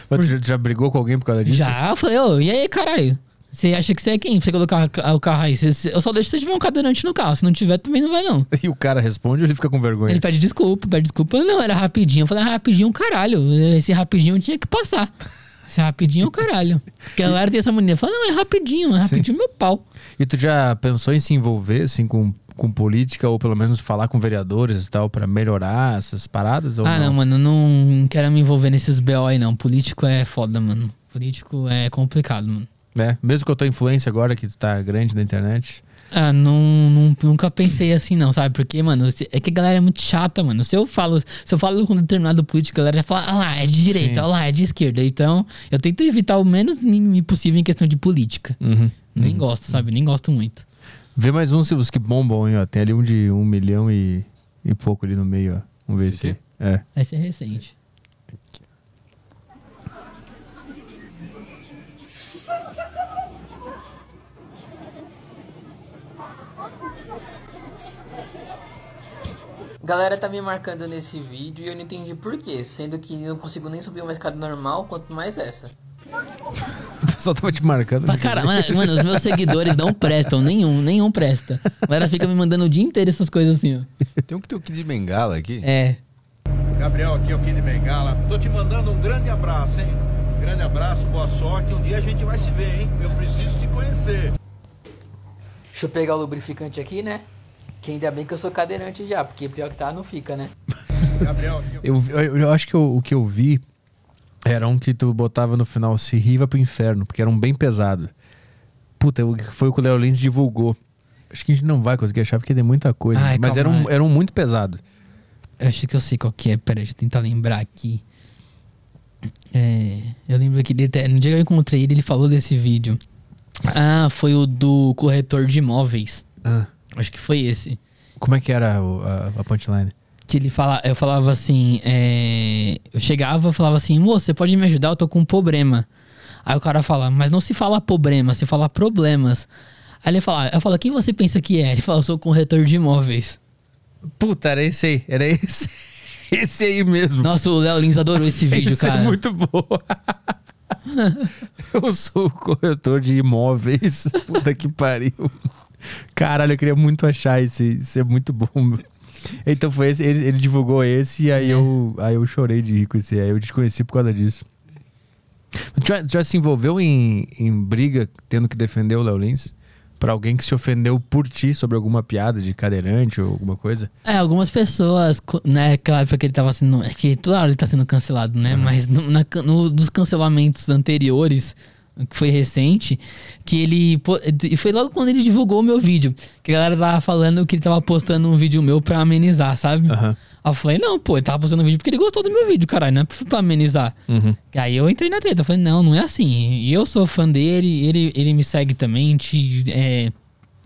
Mas tu já, já brigou com alguém por causa disso? Já, eu falei, ô, e aí, caralho? Você acha que você é quem pra você colocar ca- o carro aí? Você- eu só deixo se tiver um cadeirante no carro. Se não tiver, também não vai, não. E o cara responde ou ele fica com vergonha? Ele pede desculpa, pede desculpa. Não, era rapidinho. Eu falei, ah, rapidinho, caralho. Esse rapidinho tinha que passar. Esse rapidinho é o caralho. Porque a galera tem essa mania. Fala, não, é rapidinho, é rapidinho meu pau. E tu já pensou em se envolver, assim, com, com política ou pelo menos falar com vereadores e tal pra melhorar essas paradas? Ah, não, mano, eu não quero me envolver nesses BO aí, não. Político é foda, mano. Político é complicado, mano. É, mesmo com a tua influência agora, que tu tá grande na internet. Ah, não, não- nunca pensei assim, não, sabe? Porque, mano, é que a galera é muito chata, mano. Se eu falo, se eu falo com um determinado político, a galera já fala, ah lá, é de direita, ah lá, é de esquerda. Então, eu tento evitar o menos mínimo possível em questão de política. Uhum. Nem gosto, sabe? Nem gosto muito. Vê mais uns os que bombam, hein, ó. Tem ali um de um milhão e, e pouco ali no meio, ó. Vamos ver se. É. Esse é recente. Galera tá me marcando nesse vídeo e eu não entendi por quê, sendo que eu não consigo nem subir uma escada normal, quanto mais essa. Pessoal tava te marcando. Pra caralho, mano, mano, os meus seguidores não prestam, nenhum, nenhum presta. A galera fica me mandando o dia inteiro essas coisas assim, ó. Tem um que tem o Kid Bengala aqui. É. Gabriel, aqui é o Kid Bengala. Tô te mandando um grande abraço, hein? Grande abraço, boa sorte. Um dia a gente vai se ver, hein? Eu preciso te conhecer. Deixa eu pegar o lubrificante aqui, né? Que ainda bem que eu sou cadeirante já, porque pior que tá, não fica, né? Gabriel, Eu, eu, eu acho que eu- o que eu vi era um que tu botava no final, se riva pro inferno, porque era um bem pesado. Puta, foi o que o Léo Lins divulgou. Acho que a gente não vai conseguir achar porque tem muita coisa. Ai, mas era um, era um muito pesado. Eu acho que eu sei qual que é. Pera, deixa eu tentar lembrar aqui. É, eu lembro que ele no dia que eu encontrei ele, ele falou desse vídeo. Ah, foi o do corretor de imóveis. Acho que foi esse. Como é que era o- a, a punchline? Que ele fala, eu falava assim, é, eu chegava e falava assim, moço, você pode me ajudar? Eu tô com um problema. Aí o cara fala, mas não se fala problema, se fala problemas. Aí ele fala, eu falo, quem você pensa que é? Ele fala, eu sou corretor de imóveis. Puta, era esse aí. Era esse. Esse aí mesmo. Nossa, o Léo Lins adorou esse vídeo, Esse cara. é muito boa. eu sou o corretor de imóveis. Puta que pariu. Caralho, eu queria muito achar esse. Isso é muito bom. meu. Então foi esse, ele, ele divulgou esse e aí, É. eu, aí eu chorei de rir com esse. Aí eu te conheci por causa disso. Tu já, tu já se envolveu em, em briga tendo que defender o Léo Lins? Pra alguém que se ofendeu por ti sobre alguma piada de cadeirante ou alguma coisa? É, algumas pessoas, né, aquela época que ele tava sendo. É que toda hora ele tá sendo cancelado, né? Mas no, na, no- dos cancelamentos anteriores, que foi recente, que ele. E foi logo quando ele divulgou o meu vídeo. Que a galera tava falando que ele tava postando um vídeo meu pra amenizar, sabe? Aí eu falei, não, pô, ele tava postando um vídeo porque ele gostou do meu vídeo, caralho, não é pra amenizar. Uhum. Aí eu entrei na treta, eu falei, não, não é assim. E Eu sou fã dele, ele, ele me segue também, te, é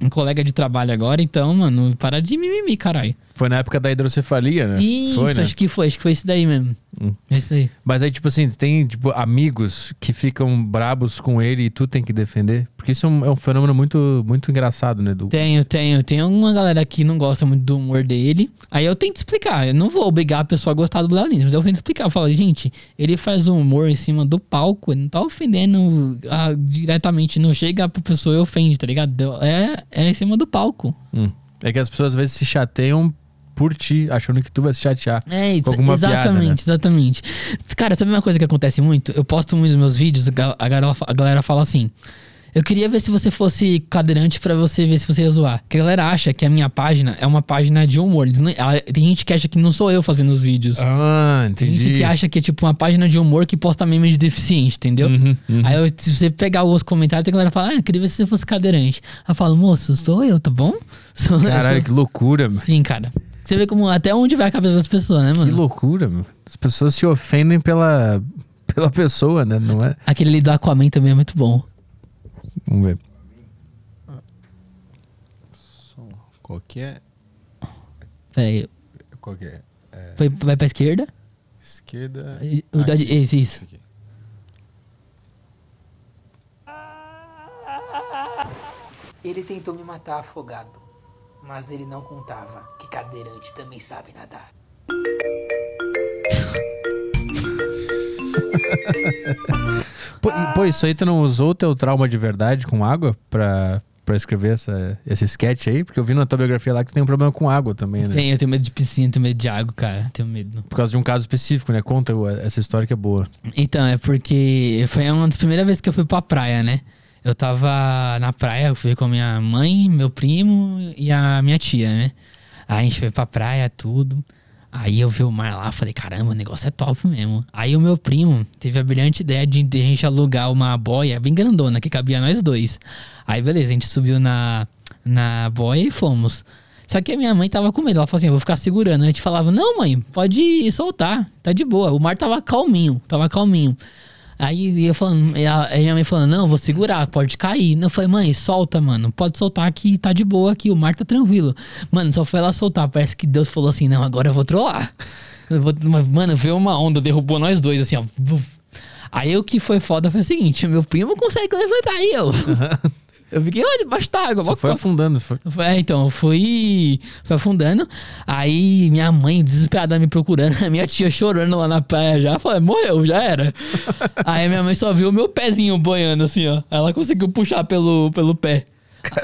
um colega de trabalho agora, então, mano, para de mimimi, caralho. Foi na época da hidrocefalia, né? Isso, foi, né? acho que foi, acho que foi isso daí mesmo. Hum. É Isso aí. Mas aí, tipo assim, tem tipo, amigos que ficam brabos com ele e tu tem que defender? Porque isso é um, é um fenômeno muito, muito engraçado, né? Do... Tenho, tenho. Tem uma galera que não gosta muito do humor dele. Aí eu tento explicar. Eu não vou obrigar a pessoa a gostar do Léo Lins, mas eu tento explicar. Eu falo, gente, ele faz um humor em cima do palco, ele não tá ofendendo ah, diretamente, não chega pra pessoa e ofende, tá ligado? É, é em cima do palco. Hum. É que as pessoas às vezes se chateiam por ti, achando que tu vai se chatear. É, com alguma exatamente, piada, né? exatamente. Cara, sabe uma coisa que acontece muito? Eu posto muito nos meus vídeos, a galera, a galera fala assim. Eu queria ver se você fosse cadeirante pra você ver se você ia zoar. Que a galera acha que a minha página é uma página de humor. Ela- tem gente que acha que não sou eu fazendo os vídeos. Ah, Tem entendi. gente que acha que é tipo uma página de humor que posta memes de deficiente, entendeu? Uhum, uhum. Aí eu- se você pegar os comentários, tem galera que fala, ah, eu queria ver se você fosse cadeirante. Aí eu falo, moço, sou eu, tá bom? Sou, Caralho, sou- que loucura, meu. Sim, cara. Você vê como até onde vai a cabeça das pessoas, né, mano? Que loucura, meu. As pessoas se ofendem pela, pela pessoa, né? Não é? Aquele ali do Aquaman também é muito bom. Vamos ver. Qual que é? Pera aí. Qual que é? É, Foi, vai pra esquerda? esquerda. O da, esse, isso. aqui. Ele tentou me matar afogado, mas ele não contava que cadeirante também sabe nadar. Pô, pô, isso aí tu não usou o teu trauma de verdade com água pra, pra escrever essa, esse sketch aí? Porque eu vi na tua biografia lá que tu tem um problema com água também, né? Sim, eu tenho medo de piscina, tenho medo de água, cara. Tenho medo. Por causa de um caso específico, né? Conta essa história que é boa. Então, é porque foi uma das primeiras vezes que eu fui pra praia, né? eu tava na praia, eu fui com a minha mãe, meu primo e a minha tia, né? Aí a gente foi pra praia, tudo. Aí eu vi o mar lá, falei, caramba, o negócio é top mesmo. Aí o meu primo teve a brilhante ideia de a gente alugar uma boia bem grandona, que cabia nós dois. Aí beleza, a gente subiu na, na boia e fomos. Só que a minha mãe tava com medo, ela falou assim, eu vou ficar segurando. A gente falava, não mãe, pode soltar, tá de boa. O mar tava calminho, tava calminho. Aí eu falando, e aí minha mãe falando, não, vou segurar, pode cair. Eu falei, mãe, solta, mano. Pode soltar que tá de boa aqui, o mar tá tranquilo. Mano, só foi ela soltar. Parece que Deus falou assim, não, agora eu vou trollar. Eu vou- mano, veio uma onda, derrubou nós dois, assim, ó. Aí o que foi foda foi o seguinte, meu primo consegue levantar aí, eu. Eu fiquei lá debaixo da água. Só mó foi afundando. Foi. é, então, eu fui, fui afundando. Aí minha mãe, desesperada, me procurando. A minha tia chorando lá na praia já. Falei, morreu, já era. Aí minha mãe só viu o meu pezinho boiando assim, ó. Ela conseguiu puxar pelo, pelo pé.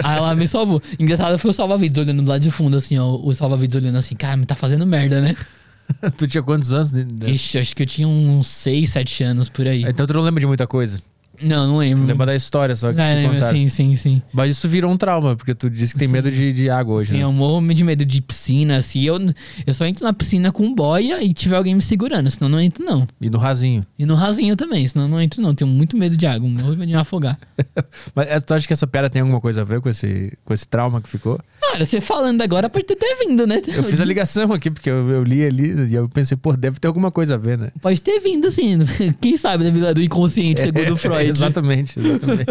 Aí ela me salvou. Engraçado foi o salva-vidas olhando do lado de fundo, assim, ó. O salva-vidas olhando assim, cara, me tá fazendo merda, né? tu tinha quantos anos? Ixi, acho que eu tinha uns 6, 7 anos por aí. Então tu não lembra de muita coisa. Não, não lembro. Tu lembra da história só que É, te lembro, contaram. sim, sim, sim. Mas isso virou um trauma, porque tu disse que tem Sim. medo de, de água hoje, Sim, né? eu morro de medo de piscina, assim. Eu, eu só entro na piscina com boia e tiver alguém me segurando, senão não entro, não. E no rasinho. E no rasinho também, senão não entro, não. Tenho muito medo de água, morro de me afogar. Mas eh, tu acha que essa piada tem alguma coisa a ver com esse, com esse trauma que ficou? Cara, você falando agora pode ter até vindo, né? Eu fiz a ligação aqui, porque eu, eu li ali e eu pensei, pô, deve ter alguma coisa a ver, né? Pode ter vindo, sim. Quem sabe, né? Vila do inconsciente, segundo Freud. exatamente, exatamente.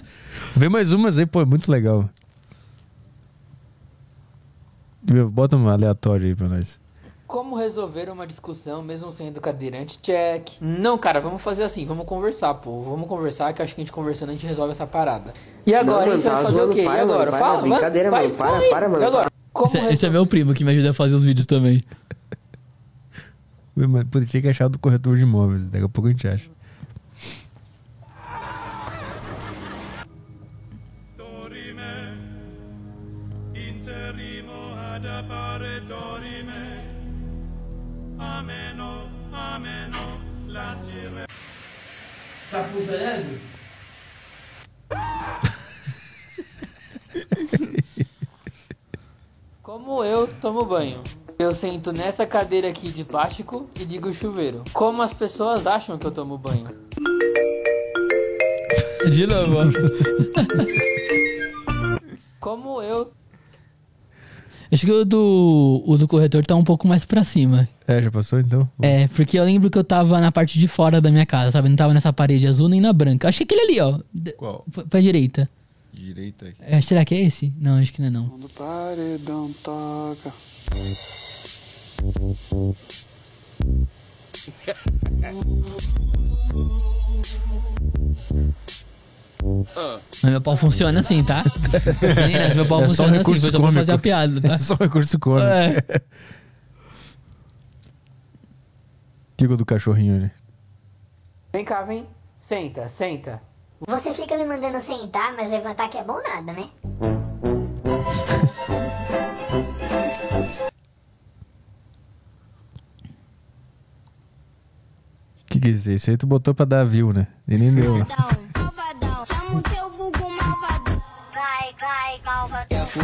Vê mais umas aí, pô, é muito legal. Meu, bota um aleatório aí pra nós. Como resolver uma discussão mesmo sendo cadeirante? Check. Não, cara, vamos fazer assim, vamos conversar, pô. Vamos conversar, que acho que a gente conversando a gente resolve essa parada. E agora, Não, hein? Você mano, vai tá fazer o quê? para, e agora? mano, Fala, vai, brincadeira, vai, mano, para, vai. para, mano, E agora? Como Esse, resolver- esse é meu primo que me ajuda a fazer os vídeos também. Mas, Pô, tinha que achar do corretor de imóveis, daqui a pouco a gente acha. interrimo ad appare dorime. Ameno, ameno, latire. Tá funcionando? Como eu tomo banho? Eu sento nessa cadeira aqui de plástico e ligo o chuveiro. Como as pessoas acham que eu tomo banho? De novo. Como eu. Acho que o do, o do corretor tá um pouco mais pra cima. É, já passou então? É, porque eu lembro que eu tava na parte de fora da minha casa, sabe? Não tava nessa parede azul nem na branca. Acho que aquele ali, ó. Qual? Pra, pra direita. Direita aqui. É, será que é esse? Não, acho que não é não. Quando o paredão toca. Mas meu pau funciona assim, tá? Meninas, meu pau É só funciona assim, recurso foi só pra cômico. fazer a piada, tá? É só um recurso cômico. É. Fica o do cachorrinho ali. Vem cá, vem. Senta, senta. Você fica me mandando sentar, mas levantar que é bom nada, né? O que que é isso? Isso aí tu botou pra dar view, né? E nem deu. né? Malvadão,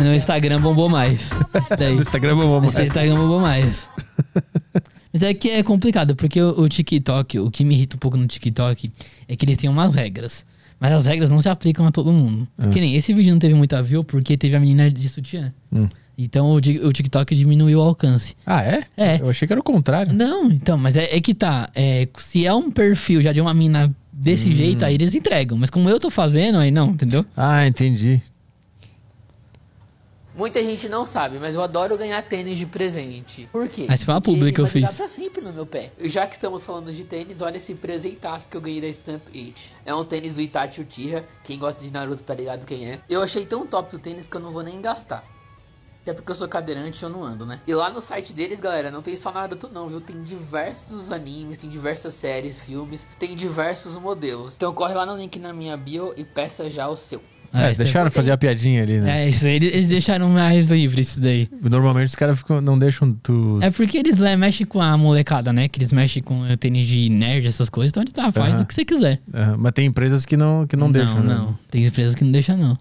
No Instagram bombou mais. Isso daí. No Instagram bombou mais. Esse Instagram bombou mais. Mas é que é complicado, porque o, o TikTok, o que me irrita um pouco no TikTok é que eles têm umas regras. Mas as regras não se aplicam a todo mundo. Ah. Que nem esse vídeo não teve muita view porque teve a menina de sutiã. Hum. Então o, o TikTok diminuiu o alcance. Ah, é? É. Eu achei que era o contrário. Não, então, mas é, é que tá. É, se é um perfil já de uma mina desse jeito, aí eles entregam. Mas como eu tô fazendo, aí não, entendeu? Ah, entendi. Muita gente não sabe, mas eu adoro ganhar tênis de presente. Por quê? Essa foi uma ele que eu fiz. pra sempre no meu pé. E já que estamos falando de tênis, olha esse presentaço que eu ganhei da Stamp It. É um tênis do Itachi Uchiha. Quem gosta de Naruto tá ligado quem é. Eu achei tão top o tênis que eu não vou nem gastar. Até porque eu sou cadeirante e eu não ando, né? E lá no site deles, galera, não tem só Naruto não, viu? Tem diversos animes, tem diversas séries, filmes, tem diversos modelos. Então corre lá no link na minha bio e peça já o seu. É, isso deixaram é- fazer a piadinha ali, né? É, isso aí, eles, eles deixaram mais livre isso daí. Normalmente os caras ficam- não deixam tu. É porque eles lá mexem com a molecada, né? Que eles mexem com o tênis de nerd, essas coisas. Então, tá, faz o que você quiser. É, mas tem empresas que não, que não, deixam, né? Não, tem empresas que não deixam, não.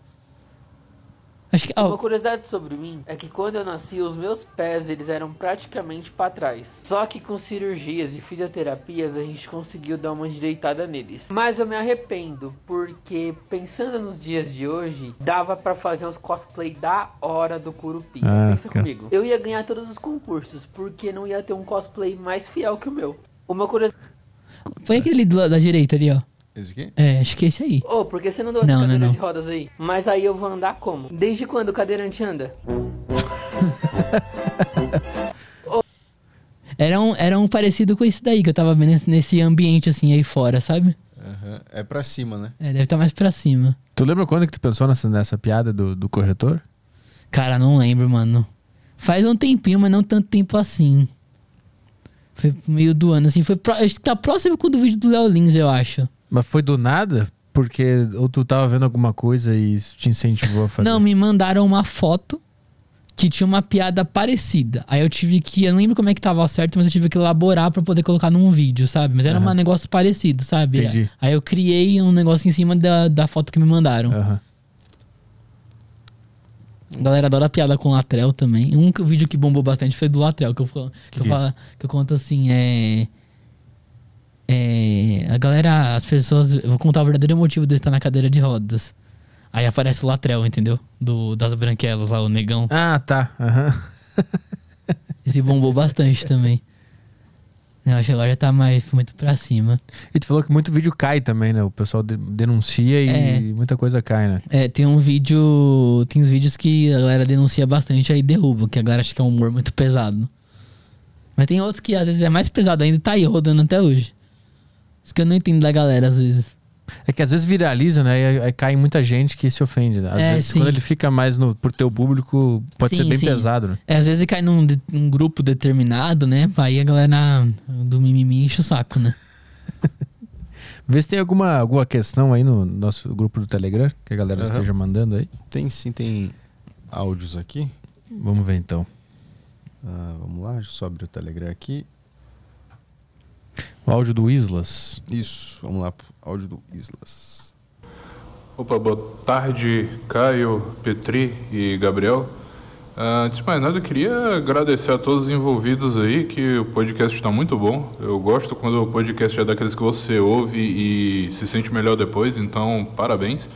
Acho que. ó, Uma curiosidade sobre mim é que quando eu nasci, os meus pés eles eram praticamente para trás. Só que com cirurgias e fisioterapias a gente conseguiu dar uma endireitada neles. Mas eu me arrependo porque pensando nos dias de hoje, dava pra fazer uns cosplay da hora do Curupira. Ah, Pensa cara. comigo. Eu ia ganhar todos os concursos porque não ia ter um cosplay mais fiel que o meu. Uma curiosidade. Foi aquele da direita ali, ó. Esse aqui? É, acho que é esse aí. Ô, por que você não deu essa Não, não, cadeira não. de rodas aí? Mas aí eu vou andar como? Desde quando o cadeirante anda? Era um, era um parecido com esse daí que eu tava vendo nesse- ambiente assim aí fora, sabe? Aham. É pra cima, né? É, deve estar mais pra cima. Tu lembra quando que tu pensou nessa, nessa piada do, do corretor? Cara, não lembro, mano. Faz um tempinho, mas não tanto tempo assim. Foi meio do ano, assim. Foi pro... Acho que tá próximo com o do vídeo do Léo Lins, eu acho. Mas foi do nada? Porque ou tu tava vendo alguma coisa e isso te incentivou a fazer? Não, me mandaram uma foto que tinha uma piada parecida. Aí eu tive que. Eu não lembro como é que tava certo, mas eu tive que elaborar pra poder colocar num vídeo, sabe? Mas era Aham. um negócio parecido, sabe? Entendi. Aí eu criei um negócio em cima da, da foto que me mandaram. Aham. A galera adora piada com Latrel também. Um que- vídeo que bombou bastante foi do Latrel, que eu, falo- que eu, Que falo, que eu conto assim, é. É. A galera, as pessoas. Eu vou contar o verdadeiro motivo de eu estar na cadeira de rodas. Aí aparece o Latrel, entendeu? Do, das branquelas lá, o negão. Ah, tá. Aham. Esse bombou bastante também. Eu acho que agora já tá mais muito pra cima. E tu falou que muito vídeo cai também, né? O pessoal de- denuncia e É. muita coisa cai, né? É, tem um vídeo. Tem uns vídeos que a galera denuncia bastante aí derruba, que a galera acha que é um humor muito pesado. Mas tem outros que às vezes é mais pesado ainda e tá aí rodando até hoje. Isso que eu não entendo da galera às vezes. É que às vezes viraliza, né? E cai muita gente que se ofende. né? Às É, vezes, sim. quando ele fica mais no, por teu público, pode Sim, ser bem sim. pesado, né? É, às vezes cai num, de- num grupo determinado, né? Aí a galera do mimimi enche o saco, né? Vê se tem alguma, alguma questão aí no nosso grupo do Telegram, que a galera Aham. esteja mandando aí. Tem sim, tem áudios aqui. Vamos ver então. Ah, vamos lá, deixa eu só abrir o Telegram aqui. O áudio do Islas. Isso, vamos lá, pro áudio do Islas. Opa, boa tarde, Caio, Petri e Gabriel. Ah, antes de mais nada, eu queria agradecer a todos os envolvidos aí, que o podcast está muito bom. Eu gosto quando o podcast é daqueles que você ouve e se sente melhor depois, então parabéns.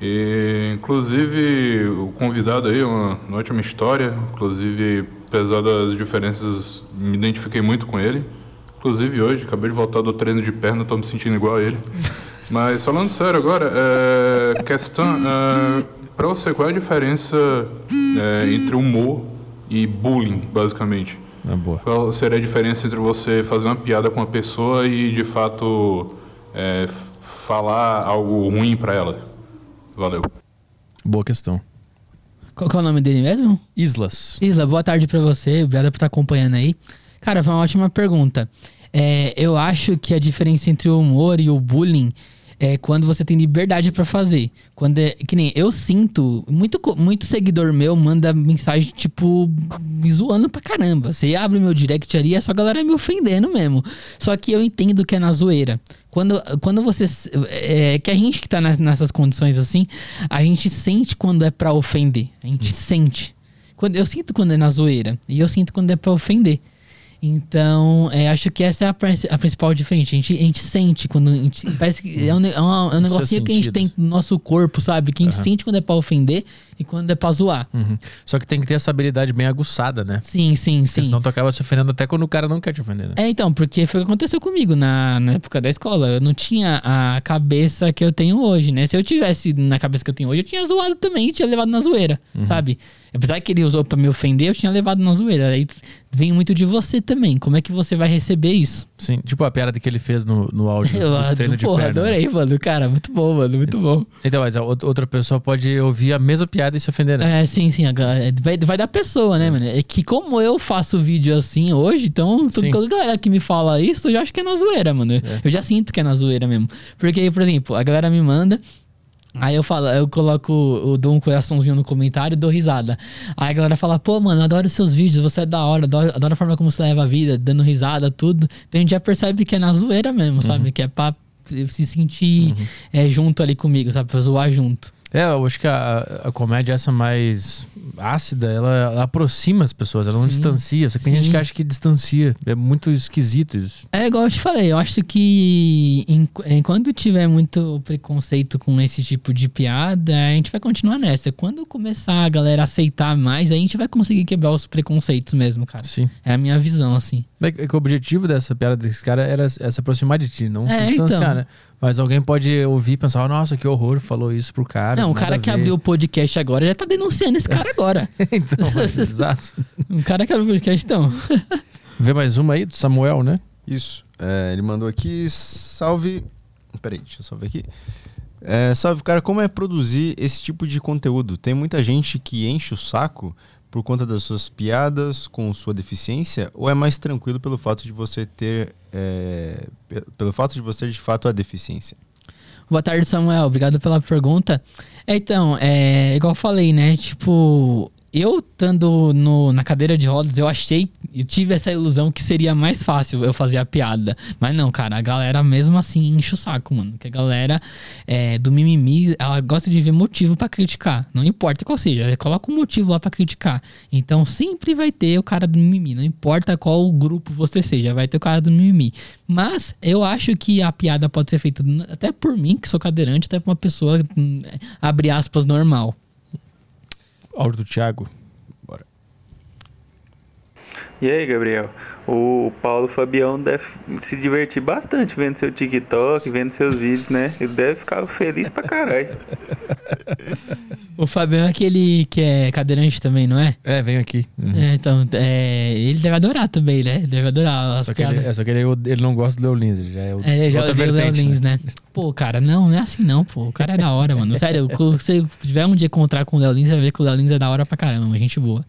E, inclusive, o convidado aí, uma, uma ótima história. Inclusive, apesar das diferenças, me identifiquei muito com ele. Inclusive, hoje, acabei de voltar do treino de perna, tô me sentindo igual a ele. Mas, falando sério agora, é, questão... É, pra você, qual é a diferença é, entre humor e bullying, basicamente? É boa. Qual seria a diferença entre você fazer uma piada com uma pessoa e, de fato, é, falar algo ruim pra ela? Valeu. Boa questão. Qual que é o nome dele mesmo? Islas. Isla, boa tarde pra você. Obrigado por estar acompanhando aí. Cara, foi uma ótima pergunta. É, eu acho que a diferença entre o humor e o bullying é quando você tem liberdade pra fazer. Quando é, que nem eu sinto, muito, muito seguidor meu manda mensagem tipo me zoando pra caramba. Você abre meu direct ali, é só a galera me ofendendo mesmo. Só que eu entendo que é na zoeira. Quando, quando você. É, que a gente que tá nas- nessas condições assim, a gente sente quando é pra ofender. A gente sente. Quando, eu sinto quando é na zoeira. E eu sinto quando é pra ofender. Então, é, acho que essa é a, a principal diferença. A gente, a gente sente quando. A gente, parece que é um, é uma- é um negocinho que a gente tem no nosso corpo, sabe? Que a gente Aham. sente quando é pra ofender e quando é pra zoar. Uhum. Só que tem que ter essa habilidade bem aguçada, né? Sim, sim, Porque sim. senão tu acaba se ofendendo até quando o cara não quer te ofender, né? É, então, porque foi o que aconteceu comigo na, na época da escola. Eu não tinha a cabeça que eu tenho hoje, né? Se eu tivesse na cabeça que eu tenho hoje, eu tinha zoado também tinha levado na zoeira, Uhum. sabe? Apesar que ele usou pra me ofender, eu tinha levado na zoeira. Aí vem muito de você também. Como é que você vai receber isso? Sim, tipo a piada que ele fez no, no áudio Eu do treino de porra, perna. adorei, mano. Cara, muito bom, mano. Muito bom. Então, mas outra pessoa pode ouvir a mesma piada e se ofender, né? É, sim, sim. é, Vai, vai da pessoa, né, mano? É que como eu faço vídeo assim hoje, então toda galera que me fala isso, eu já acho que é na zoeira, mano. Eu já sinto que é na zoeira mesmo. Porque, por exemplo, a galera me manda. Aí eu falo, eu coloco, eu dou um coraçãozinho no comentário e dou risada. Aí a galera fala, pô, mano, adoro os seus vídeos, você é da hora, adoro, adoro a forma como você leva a vida, dando risada, tudo. Então a gente já percebe que é na zoeira mesmo, sabe? Que é pra se sentir é, junto ali comigo, sabe? Pra zoar junto. É, eu acho que a, a comédia, essa mais ácida, ela, ela aproxima as pessoas, ela não Sim. distancia. Só que tem gente Sim. que acha que distancia. É muito esquisito isso. É igual eu te falei, eu acho que enquanto tiver muito preconceito com esse tipo de piada, a gente vai continuar nessa. Quando começar a galera aceitar mais, a gente vai conseguir quebrar os preconceitos mesmo, cara. Sim. É a minha visão, assim. É que é o objetivo dessa piada desse cara era é se aproximar de ti, não É, se distanciar, então. né? Mas alguém pode ouvir e pensar, nossa, que horror, falou isso pro cara. Não, o cara que abriu o podcast agora já tá denunciando esse cara agora. então, mas, exato. O cara que abriu o podcast, então. Vê mais uma aí do Samuel, né? Isso. É, ele mandou aqui, salve. Peraí, deixa eu só ver aqui. É, salve, cara, como é produzir esse tipo de conteúdo? Tem muita gente que enche o saco por conta das suas piadas com sua deficiência? Ou é mais tranquilo pelo fato de você ter. é, pe- pelo fato de você ter de fato a deficiência? Boa tarde, Samuel. Obrigado pela pergunta. É, então, é igual eu falei, né? Tipo, eu estando na cadeira de rodas, eu achei, eu tive essa ilusão que seria mais fácil eu fazer a piada. Mas não, cara, a galera mesmo assim enche o saco, mano. Que a galera é, do mimimi, ela gosta de ver motivo pra criticar. Não importa qual seja, ela coloca um motivo lá pra criticar. Então sempre vai ter o cara do mimimi. Não importa qual grupo você seja, vai ter o cara do mimimi. Mas eu acho que a piada pode ser feita até por mim, que sou cadeirante, até por uma pessoa, hum, abre aspas, normal. Áudio do Thiago. E aí, Gabriel? O Paulo Fabião deve se divertir bastante vendo seu TikTok, vendo seus vídeos, né? Ele deve ficar feliz pra caralho. O Fabiano é aquele que é cadeirante também, não é? É, vem aqui. Uhum. É, então, é, ele deve adorar também, né? Ele deve adorar as Só que, ele, é, só que ele, ele não gosta do Léo Lins, ele já é o, É, já outra odeia o Léo vertente, Lins, né? Pô, cara, não, não é assim não, pô. O cara é da hora, mano. Sério, se você tiver um dia encontrar com o Léo Lins, você vai ver que o Léo Lins é da hora pra caramba, uma gente boa.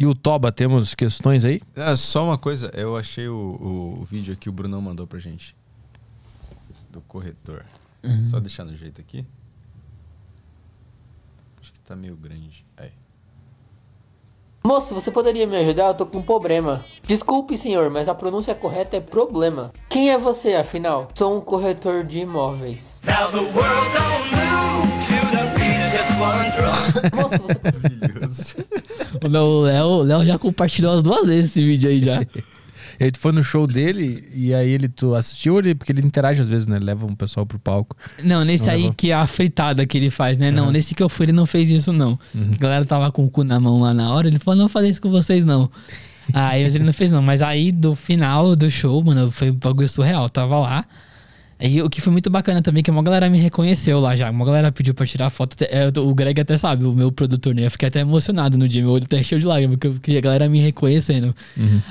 E o Toba, temos questões aí? Ah, só uma coisa, eu achei o, o vídeo aqui, o Brunão mandou pra gente. Do corretor. Só deixar no jeito aqui. Acho que tá meio grande. Aí. Moço, você poderia me ajudar? Eu tô com um problema. Desculpe, senhor, mas a pronúncia correta é problema. Quem é você, afinal? Sou um corretor de imóveis. Now the world don't move the você Maravilhoso. O Léo, o Léo, já compartilhou as duas vezes esse vídeo aí já. E aí tu foi no show dele e aí ele tu assistiu ele porque ele interage às vezes, né? Ele leva um pessoal pro palco. Não, nesse Não aí levou? que é a fritada que ele faz, né? Não, Aham. nesse que eu fui ele não fez isso, não. A galera tava com o cu na mão lá na hora, ele falou, não vou fazer isso com vocês, não. Aí mas ele não fez, não. Mas aí, do final do show, mano, foi um bagulho surreal. Eu tava lá. Aí o que foi muito bacana também, que uma galera me reconheceu lá já. Uma galera pediu pra tirar foto. é, o Greg até sabe, o meu produtor, né? Eu fiquei até emocionado no dia, meu olho até cheio de lágrimas, porque, a galera me reconhecendo.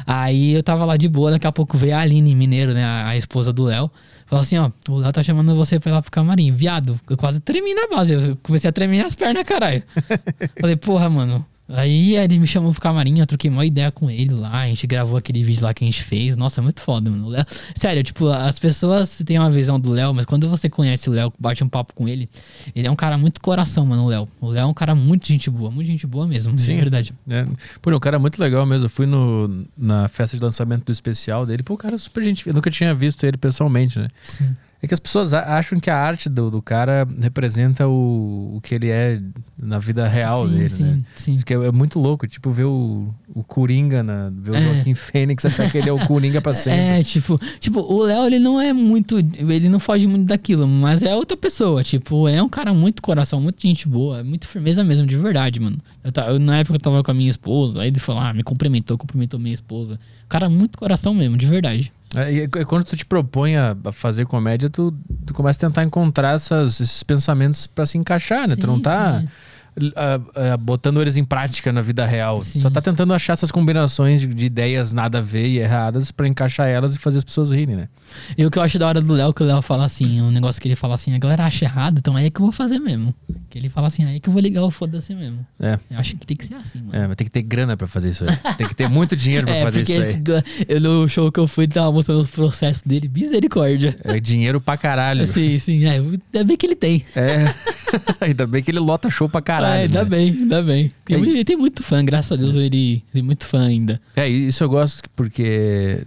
Aí eu tava lá de boa, daqui a pouco veio a Aline Mineiro, né? A, a esposa do Léo. Falou assim, ó, o Léo tá chamando você pra ir lá pro camarim. Viado, eu quase tremi na base. Eu comecei a tremer as pernas, caralho. Falei, porra, mano. Aí ele me chamou pro camarim, eu troquei uma ideia com ele lá, a gente gravou aquele vídeo lá que a gente fez. Nossa, é muito foda, mano. Léo- Sério, tipo, as pessoas têm uma visão do Léo, mas quando você conhece o Léo, bate um papo com ele, ele é um cara muito coração, mano, o Léo. O Léo é um cara muito gente boa, muito gente boa mesmo, Sim. de verdade. É. Pô, o cara é muito legal mesmo. Eu fui no, na festa de lançamento do especial dele. Pô, o cara é super gente. Eu nunca tinha visto ele pessoalmente, né? Sim. É que as pessoas acham que a arte do, do cara representa o, o que ele é na vida real Sim, dele, sim, né? sim. Isso que é, é muito louco, tipo, ver o, o Coringa, na, ver o É. Joaquim Fênix, achar que ele é o Coringa pra sempre. É, tipo, tipo, o Léo, ele não é muito. Ele não foge muito daquilo, mas é outra pessoa. Tipo, é um cara muito coração, muito gente boa, muito firmeza mesmo, de verdade, mano. Eu, eu, na época eu tava com a minha esposa, aí ele falou, ah, me cumprimentou, cumprimentou minha esposa. Cara, muito coração mesmo, de verdade. É, e é quando tu te propõe a fazer comédia, tu, tu começa a tentar encontrar essas- esses pensamentos pra se encaixar, né? tu não Sim, tá sim. Ah, ah, botando eles em prática na vida real. Só tá tentando achar essas combinações de, de ideias nada a ver e erradas pra encaixar elas e fazer as pessoas rirem, né? E o que eu acho da hora do Léo, que o Léo fala assim, um negócio que ele fala assim, a galera acha errado, então aí é que eu vou fazer mesmo. Que ele fala assim, aí que eu vou ligar o foda-se mesmo. É. Eu acho que tem que ser assim, mano. É, mas tem que ter grana pra fazer isso aí. Tem que ter muito dinheiro pra É, fazer isso aí. ele- eu, no show que eu fui, tava mostrando os processos dele, misericórdia. É dinheiro pra caralho. Sim, sim, é, ainda bem que ele tem. É. ainda bem que ele lota show pra caralho. Ah, ainda né? bem, ainda bem. Tem, É, ele tem muito fã, graças a Deus ele tem muito fã ainda. É, isso eu gosto porque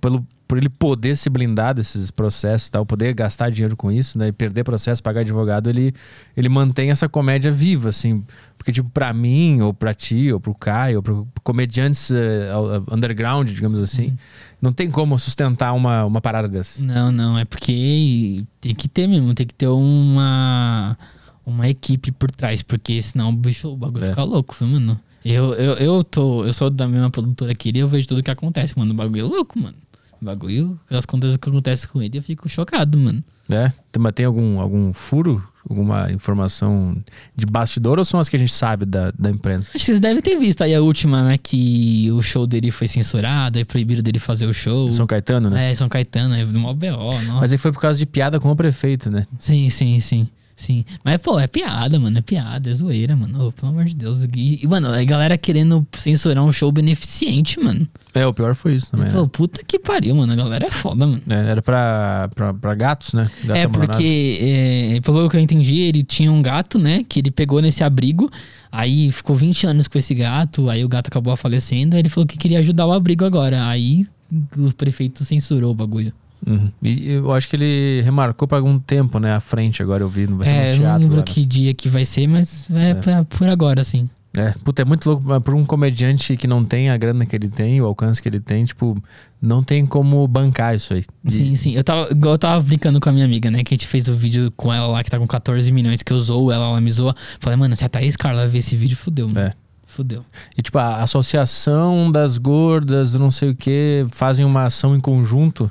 pelo, por ele poder se blindar desses processos, e tal, poder gastar dinheiro com isso, né, e perder processo, pagar advogado, ele, ele mantém essa comédia viva, assim. Porque, tipo, pra mim, ou pra ti, ou pro Caio, ou pro comediantes eh, underground, digamos assim, Uhum. não tem como sustentar uma, uma parada dessa. Não, não, é porque tem que ter mesmo, tem que ter uma uma equipe por trás, porque senão o bicho, o bagulho É. fica louco, viu, mano? Eu, eu, eu tô, eu sou da mesma produtora que ele, eu vejo tudo que acontece, mano. O bagulho é louco, mano. O bagulho, as coisas que acontecem com ele, eu fico chocado, mano. É? Mas tem algum, algum furo? Alguma informação de bastidor ou são as que a gente sabe da, da imprensa? Acho que vocês devem ter visto aí a última, né? Que o show dele foi censurado, aí proibiram dele fazer o show. São Caetano, né? É, São Caetano, é do mó BO, nossa. Mas aí foi por causa de piada com o prefeito, né? Sim, sim, sim. Sim. Mas, pô, é piada, mano. É piada, é zoeira, mano. Ô, pelo amor de Deus. E, mano, a galera querendo censurar um show beneficente, mano. É, o pior foi isso também. Pô, né? puta que pariu, mano. A galera é foda, mano. É, Era pra, pra, pra gatos, né? Gatos é, porque, é, pelo que eu entendi, ele tinha um gato, né? Que ele pegou nesse abrigo. Aí ficou 20 anos com esse gato. Aí o gato acabou falecendo. Aí ele falou que queria ajudar o abrigo agora. Aí o prefeito censurou o bagulho. Uhum. E eu acho que ele remarcou pra algum tempo, né? À frente, agora eu vi, não vai ser É, no eu não teatro. lembro né? que dia que vai ser, mas é, pra- por agora, assim. É, puta, é muito louco mas pra um comediante que não tem a grana que ele tem, o alcance que ele tem, tipo, não tem como bancar isso aí. E- Sim, sim. Eu tava, eu tava brincando com a minha amiga, né? Que a gente fez o vídeo com ela lá, que tá com 14 milhões, que eu usou ela, ela me zoou. Falei, mano, se a Thaís Carla ver esse vídeo, fudeu, mano. É. Fudeu. E tipo, a associação das gordas, não sei o que, fazem uma ação em conjunto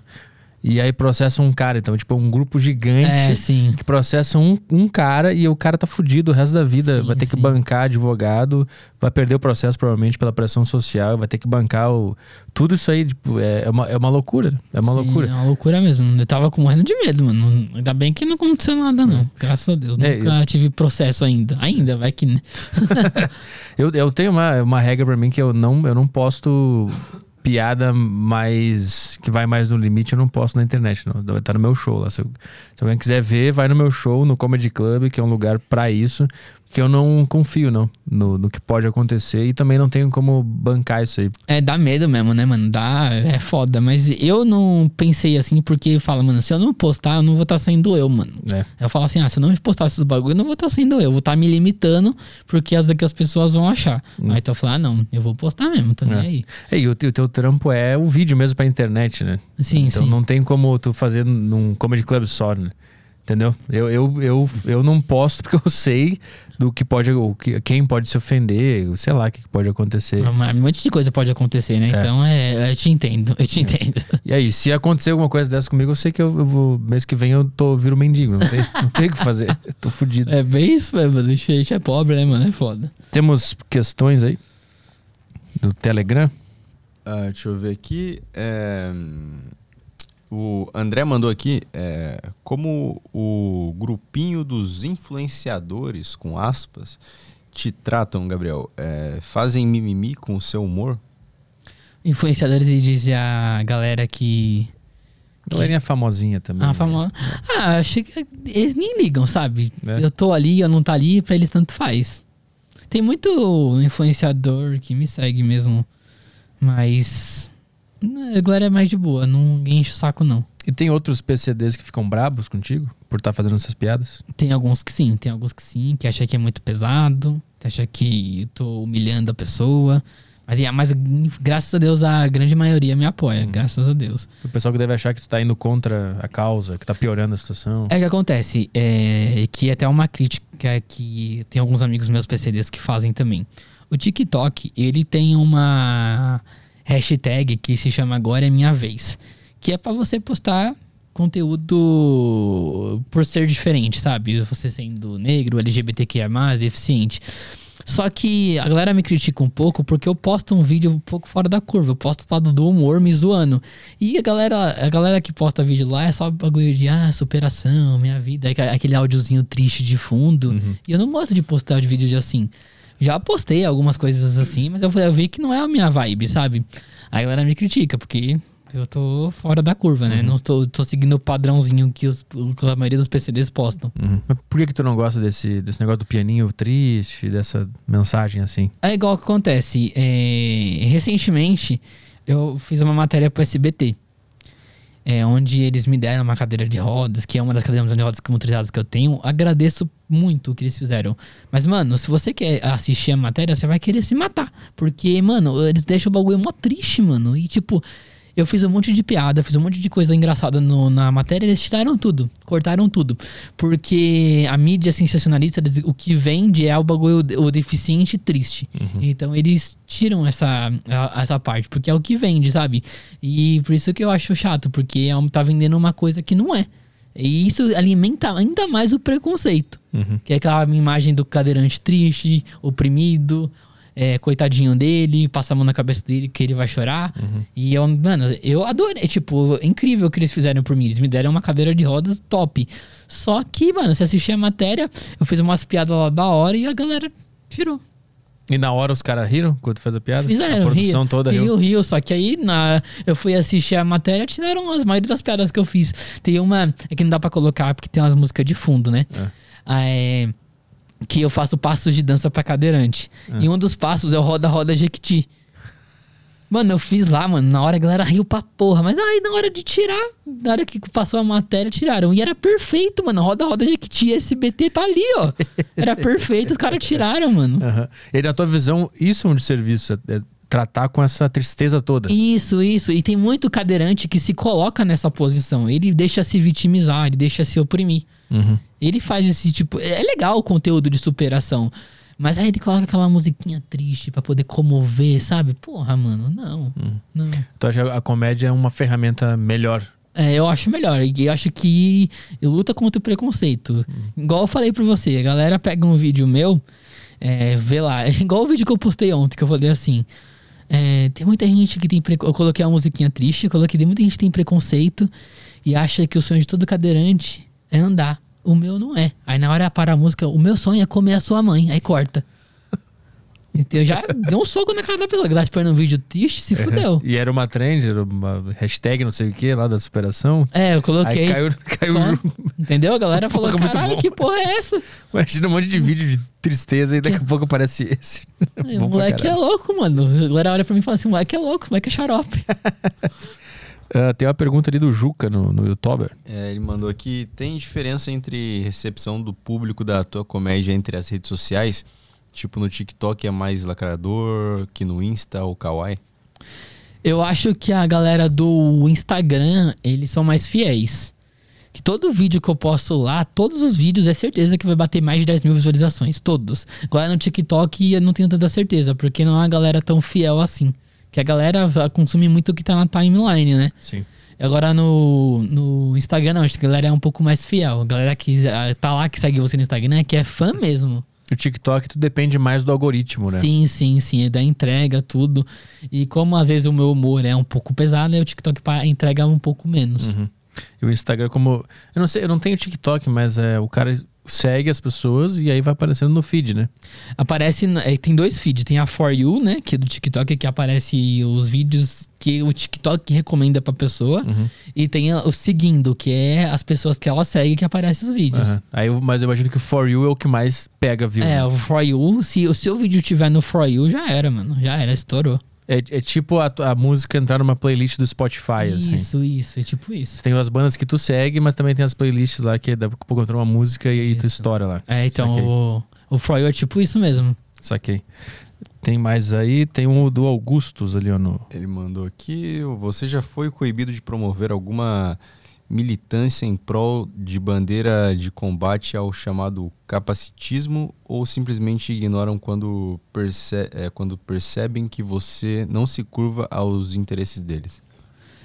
e aí processam um cara. Então, tipo, é um grupo gigante É, sim. que processa um, um cara e o cara tá fudido o resto da vida. Sim, vai ter que sim. bancar advogado, vai perder o processo provavelmente pela pressão social, vai ter que bancar o. Tudo isso aí, tipo, é, é uma, é uma loucura. É uma Sim, loucura. É uma loucura mesmo. Eu tava com morrendo de medo, mano. Ainda bem que não aconteceu nada, não. Graças a Deus. É, Nunca tive processo ainda. Ainda, vai que. né? Eu, eu tenho uma, uma regra pra mim que eu não, eu não posto piada mais. que vai mais no limite, eu não posto na internet. Não. Estar no meu show lá. Se, se alguém quiser ver, vai no meu show, no Comedy Club, que é um lugar pra isso. Que eu não confio, não, no, no que pode acontecer e também não tenho como bancar isso aí. É, dá medo mesmo, né, mano? Dá, é foda. Mas eu não pensei assim porque fala, mano, se eu não postar, eu não vou estar sendo eu, mano. É. Eu falo assim, ah, se eu não postar esses bagulho, eu não vou estar sendo eu. Eu vou estar me limitando porque as que as pessoas vão achar. Aí então eu falo, ah, não, eu vou postar mesmo, tá Hum. É. aí. É, e o, teu- o teu trampo é o vídeo mesmo pra internet, né? Sim, então sim. não tem como tu fazer num comedy club só, né? Entendeu? Eu, eu, eu, eu não posto porque eu sei do que pode, o que, quem pode se ofender, sei lá o que pode acontecer. Mas Um monte de coisa pode acontecer, né? É. Então é, eu te entendo, eu te entendo. E aí, se acontecer alguma coisa dessa comigo, eu sei que eu, eu vou, mês que vem eu tô, viro mendigo, não tem, não tem o que fazer. Eu tô fudido. É bem isso mesmo, a gente é pobre, né, mano? É foda. Temos questões aí do Telegram? Ah, deixa eu ver aqui. é, o André mandou aqui é, como o grupinho dos influenciadores, com aspas, te tratam, Gabriel. É, fazem mimimi com o seu humor? Influenciadores e diz a galera que. Galerinha famosinha também. Ah, famo... ah, acho que eles nem ligam, sabe? É. Eu tô ali, eu não tá ali, pra eles tanto faz. Tem muito influenciador que me segue mesmo, mas a galera é mais de boa, não enche o saco não. E tem outros PCDs que ficam brabos contigo por estar fazendo essas piadas? Tem alguns que sim, tem alguns que sim, que acha que é muito pesado, que acha que eu tô humilhando a pessoa. Mas, é, mas graças a Deus a grande maioria me apoia, graças a Deus. O pessoal que deve achar que tu tá indo contra a causa, que tá piorando a situação. É o que acontece, é que é até uma crítica que tem alguns amigos meus PCDs que fazem também. O TikTok, ele tem uma hashtag que se chama Agora é Minha Vez, que é pra você postar conteúdo por ser diferente, sabe? Você sendo negro, LGBTQIA+, deficiente. Só que a galera me critica um pouco porque eu posto um vídeo um pouco fora da curva. Eu posto do lado do humor me zoando. E a galera, a galera que posta vídeo lá é só bagulho de ah, superação, minha vida, aque- aquele áudiozinho triste de fundo. E eu não gosto de postar de vídeo de assim. Já postei algumas coisas assim, mas eu, eu vi que não é a minha vibe, sabe? Aí a galera me critica, porque eu tô fora da curva, né? Não tô, tô seguindo o padrãozinho que, os, que a maioria dos PCDs postam. Uhum. Mas por que, que tu não gosta desse, desse negócio do pianinho triste, dessa mensagem assim? É igual que acontece. é, recentemente, eu fiz uma matéria pro SBT. É, onde eles me deram uma cadeira de rodas, que é uma das cadeiras de rodas motorizadas que eu tenho. Agradeço muito o que eles fizeram. Mas, mano, se você quer assistir a matéria, você vai querer se matar. Porque, mano, eles deixam o bagulho mó triste, mano. E, tipo, eu fiz um monte de piada, fiz um monte de coisa engraçada no- na matéria, eles tiraram tudo, cortaram tudo. Porque a mídia sensacionalista, o que vende é o bagulho, o deficiente triste. Então eles tiram essa, essa parte, porque é o que vende, sabe? E por isso que eu acho chato, porque é tá vendendo uma coisa que não é. E isso alimenta ainda mais o preconceito. Que é aquela imagem do cadeirante triste, oprimido, é, coitadinho dele, passa a mão na cabeça dele que ele vai chorar. E eu, mano, eu adorei. Tipo, é incrível o que eles fizeram por mim. Eles me deram uma cadeira de rodas top. Só que, mano, se assistir a matéria, eu fiz umas piadas lá da hora e a galera tirou. E na hora os caras riram quando fez a piada? Fizeram, a produção rio, toda riu. rio, só que aí na, eu fui assistir a matéria, tiraram as maioria das piadas que eu fiz. Tem uma, é que não dá pra colocar porque tem umas músicas de fundo, né? Ah, é, que eu faço passos de dança pra cadeirante. É. E um dos passos é o Roda Roda Jequiti. Mano, eu fiz lá, mano, na hora a galera riu pra porra, mas aí na hora de tirar, na hora que passou a matéria, tiraram. E era perfeito, mano, Roda Roda Jequiti, SBT tá ali, ó. Era perfeito, os caras tiraram, mano. Aham. E na tua visão, isso é um serviço, é, é tratar com essa tristeza toda. Isso, isso. E tem muito cadeirante que se coloca nessa posição. Ele deixa se vitimizar, ele deixa se oprimir. Uhum. Ele faz esse tipo. É legal o conteúdo de superação. Mas aí ele coloca aquela musiquinha triste pra poder comover, sabe? Porra, mano, não. Não. Tu acha que a comédia é uma ferramenta melhor? É, eu acho melhor. E eu acho que luta contra o preconceito. Igual eu falei pra você, a galera pega um vídeo meu, é, vê lá. Igual o vídeo que eu postei ontem, que eu falei assim. é, tem muita gente que tem preconceito. Eu coloquei uma musiquinha triste, eu coloquei muita gente que tem preconceito e acha que o sonho de todo cadeirante é andar. O meu é. Hora para a música, o meu sonho é comer a sua mãe. Aí corta. Então eu já dei um soco na cara da pessoa. Que tá esperando um vídeo triste, se fudeu. E era uma trend, era uma hashtag não sei o que lá da superação. É, eu coloquei. Aí caiu, caiu Só- Entendeu? A galera falou, Porra, caralho, bom." que porra é essa? Imagina um monte de vídeo de tristeza e daqui a pouco aparece esse. o moleque é louco, mano. A galera olha pra mim e fala assim, o moleque é louco, o moleque é xarope. Ah, tem uma pergunta ali do Juca no, no YouTuber. É, ele mandou aqui: tem diferença entre recepção do público da tua comédia entre as redes sociais? Tipo, no TikTok é mais lacrador que no Insta ou Kawaii? Eu acho que a galera do Instagram, eles são mais fiéis. Que todo vídeo que eu posto lá, todos os vídeos, é certeza que vai bater mais de 10 mil visualizações. Todos. Agora no TikTok eu não tenho tanta certeza, porque não é uma galera tão fiel assim. Que a galera consumir muito o que tá na timeline, né? Sim. Agora no, no Instagram, não, acho que a galera é um pouco mais fiel. A galera que tá lá, que segue você no Instagram, é que é fã mesmo. O TikTok, tu depende mais do algoritmo, né? Sim, sim, sim. É da entrega, tudo. E como às vezes o meu humor é um pouco pesado, o TikTok entrega um pouco menos. Uhum. E o Instagram, como. Eu não sei, eu não tenho TikTok, mas é, o cara segue as pessoas e aí vai aparecendo no feed, né? Aparece. é, tem dois feeds. Tem a For You, né? Que é do TikTok, que aparece os vídeos que o TikTok recomenda pra pessoa. Uhum. E tem o seguindo, que é as pessoas que ela segue que aparecem os vídeos. Aham. Aí, mas eu imagino que o For You é o que mais pega view. É, né? o For You, se o seu vídeo tiver no For You, já era, mano. Já era, estourou. É, é tipo a, a música entrar numa playlist do Spotify, assim. Isso, isso, é tipo isso. Tem as bandas que tu segue, mas também tem as playlists lá que daqui a pouco entrou uma música e aí tu estoura lá. É, então Saquei. o, o For You é tipo isso mesmo. Saquei. Tem mais aí, tem um do Augustus ali, ó, no... Ele mandou aqui: você já foi coibido de promover alguma militância em prol de bandeira de combate ao chamado capacitismo ou simplesmente ignoram quando, perce é, quando percebem que você não se curva aos interesses deles?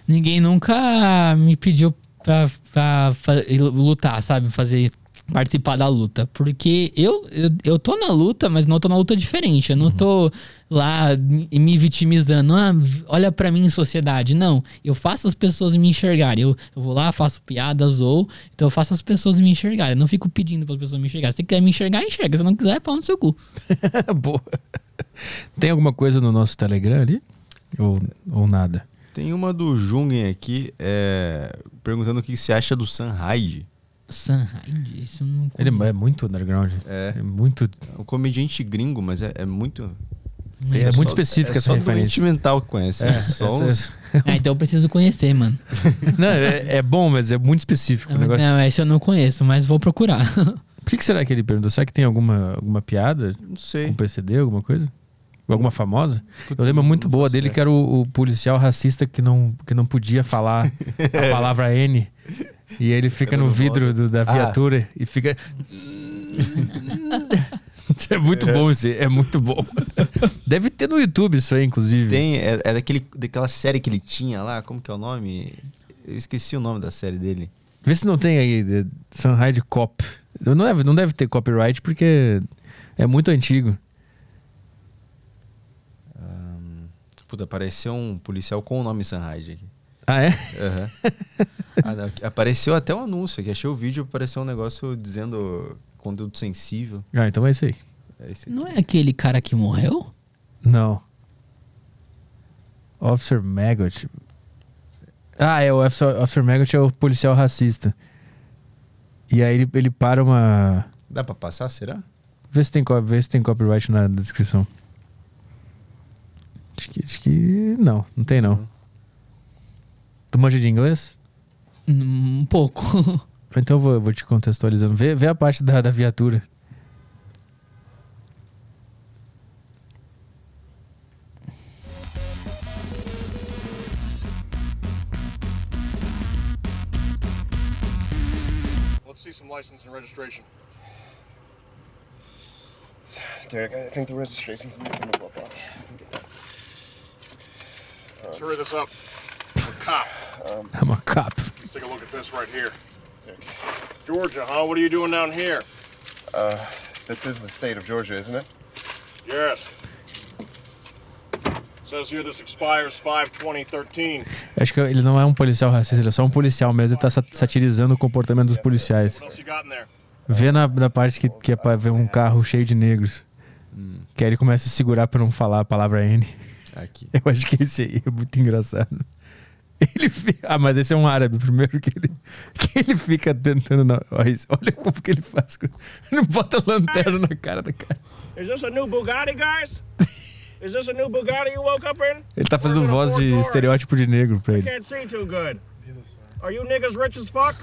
Ninguém nunca me pediu pra, pra lutar, sabe? Fazer participar da luta. Porque eu, eu, eu tô na luta, mas não tô na luta diferente. Eu não tô lá me vitimizando. Ah, olha pra mim em sociedade. Não. Eu faço as pessoas me enxergarem. Eu, eu vou lá, faço piadas ou. Então eu faço as pessoas me enxergarem. Eu não fico pedindo para as pessoas me enxergarem. Se você quiser me enxergar, enxerga. Se não quiser, é pau no seu cu. Boa. Tem alguma coisa no nosso Telegram ali? Ou, ou nada? Tem uma do Jungen aqui, é, perguntando o que você acha do Sunride. Sunride? Isso eu não Ele é muito underground. É. É muito. É um comediante gringo, mas é, é muito. É muito só- específica é essa só referência. mental que conhece. É, né? só essa- uns... Ah, então eu preciso conhecer, mano. Não, é, é bom, mas é muito específico o negócio. Não, esse eu não conheço, mas vou procurar. Por que, que será que ele perguntou? Será que tem alguma, alguma piada Não sei. com PCD, alguma coisa? Alguma famosa? Eu lembro muito boa dele que era o, o policial racista que não, que não podia falar a palavra N. E ele fica no vidro do- da Ah. viatura e fica. É muito bom isso, aí, é muito bom. Deve ter no YouTube isso aí, inclusive. Tem, é, é daquele, daquela série que ele tinha lá, como que é o nome? Eu esqueci o nome da série dele. Vê se não tem aí, The Sunrise Cop. Não deve, não deve ter copyright porque é muito antigo. Puta, apareceu um policial com o nome Sunride aqui. Ah, é? Aham. Ah, apareceu até um anúncio aqui. Achei o vídeo, apareceu um negócio dizendo conteúdo sensível. Ah, então é isso aí. É esse aqui. Não é aquele cara que morreu? Não. Officer Maggot. Ah, é, o Officer, Officer Maggot é o policial racista. E aí ele, ele para uma. Dá pra passar, será? Vê se tem, vê se tem copyright na descrição. Acho que, acho que. Não, não tem não. Tu manja de inglês? Um pouco. Então eu vou, vou te contextualizando. Vê, vê a parte da, da viatura. Let's see some license and registration. Derek, I think the registration's in the up. Let's hurry this up. I'm a cop. Um, I'm a cop. let's take a look at this right here. Georgia, huh? What are you doing down here? Uh, this is the state of Georgia, isn't it? Yes. Says here this expires 5-2013. Acho que ele não é um policial racista, ele é só um policial mesmo. Ele tá sa- satirizando o comportamento dos policiais. What else you got in there? Vê na, na parte que, que é pra ver um carro cheio de negros. Que aí ele começa a segurar pra não falar a palavra N. Aqui. Eu acho que esse aí é muito engraçado. Ele fi- Ah, mas esse é um árabe, primeiro que ele, que ele fica tentando. na- Olha, olha como que ele faz. com- Ele bota lanterna na cara da cara. Is this a new Bugatti, guys? Is this a new Bugatti you woke up in? Ele tá fazendo voz de estereótipo de negro pra I eles. can't see too good. Are you niggas rich as fuck?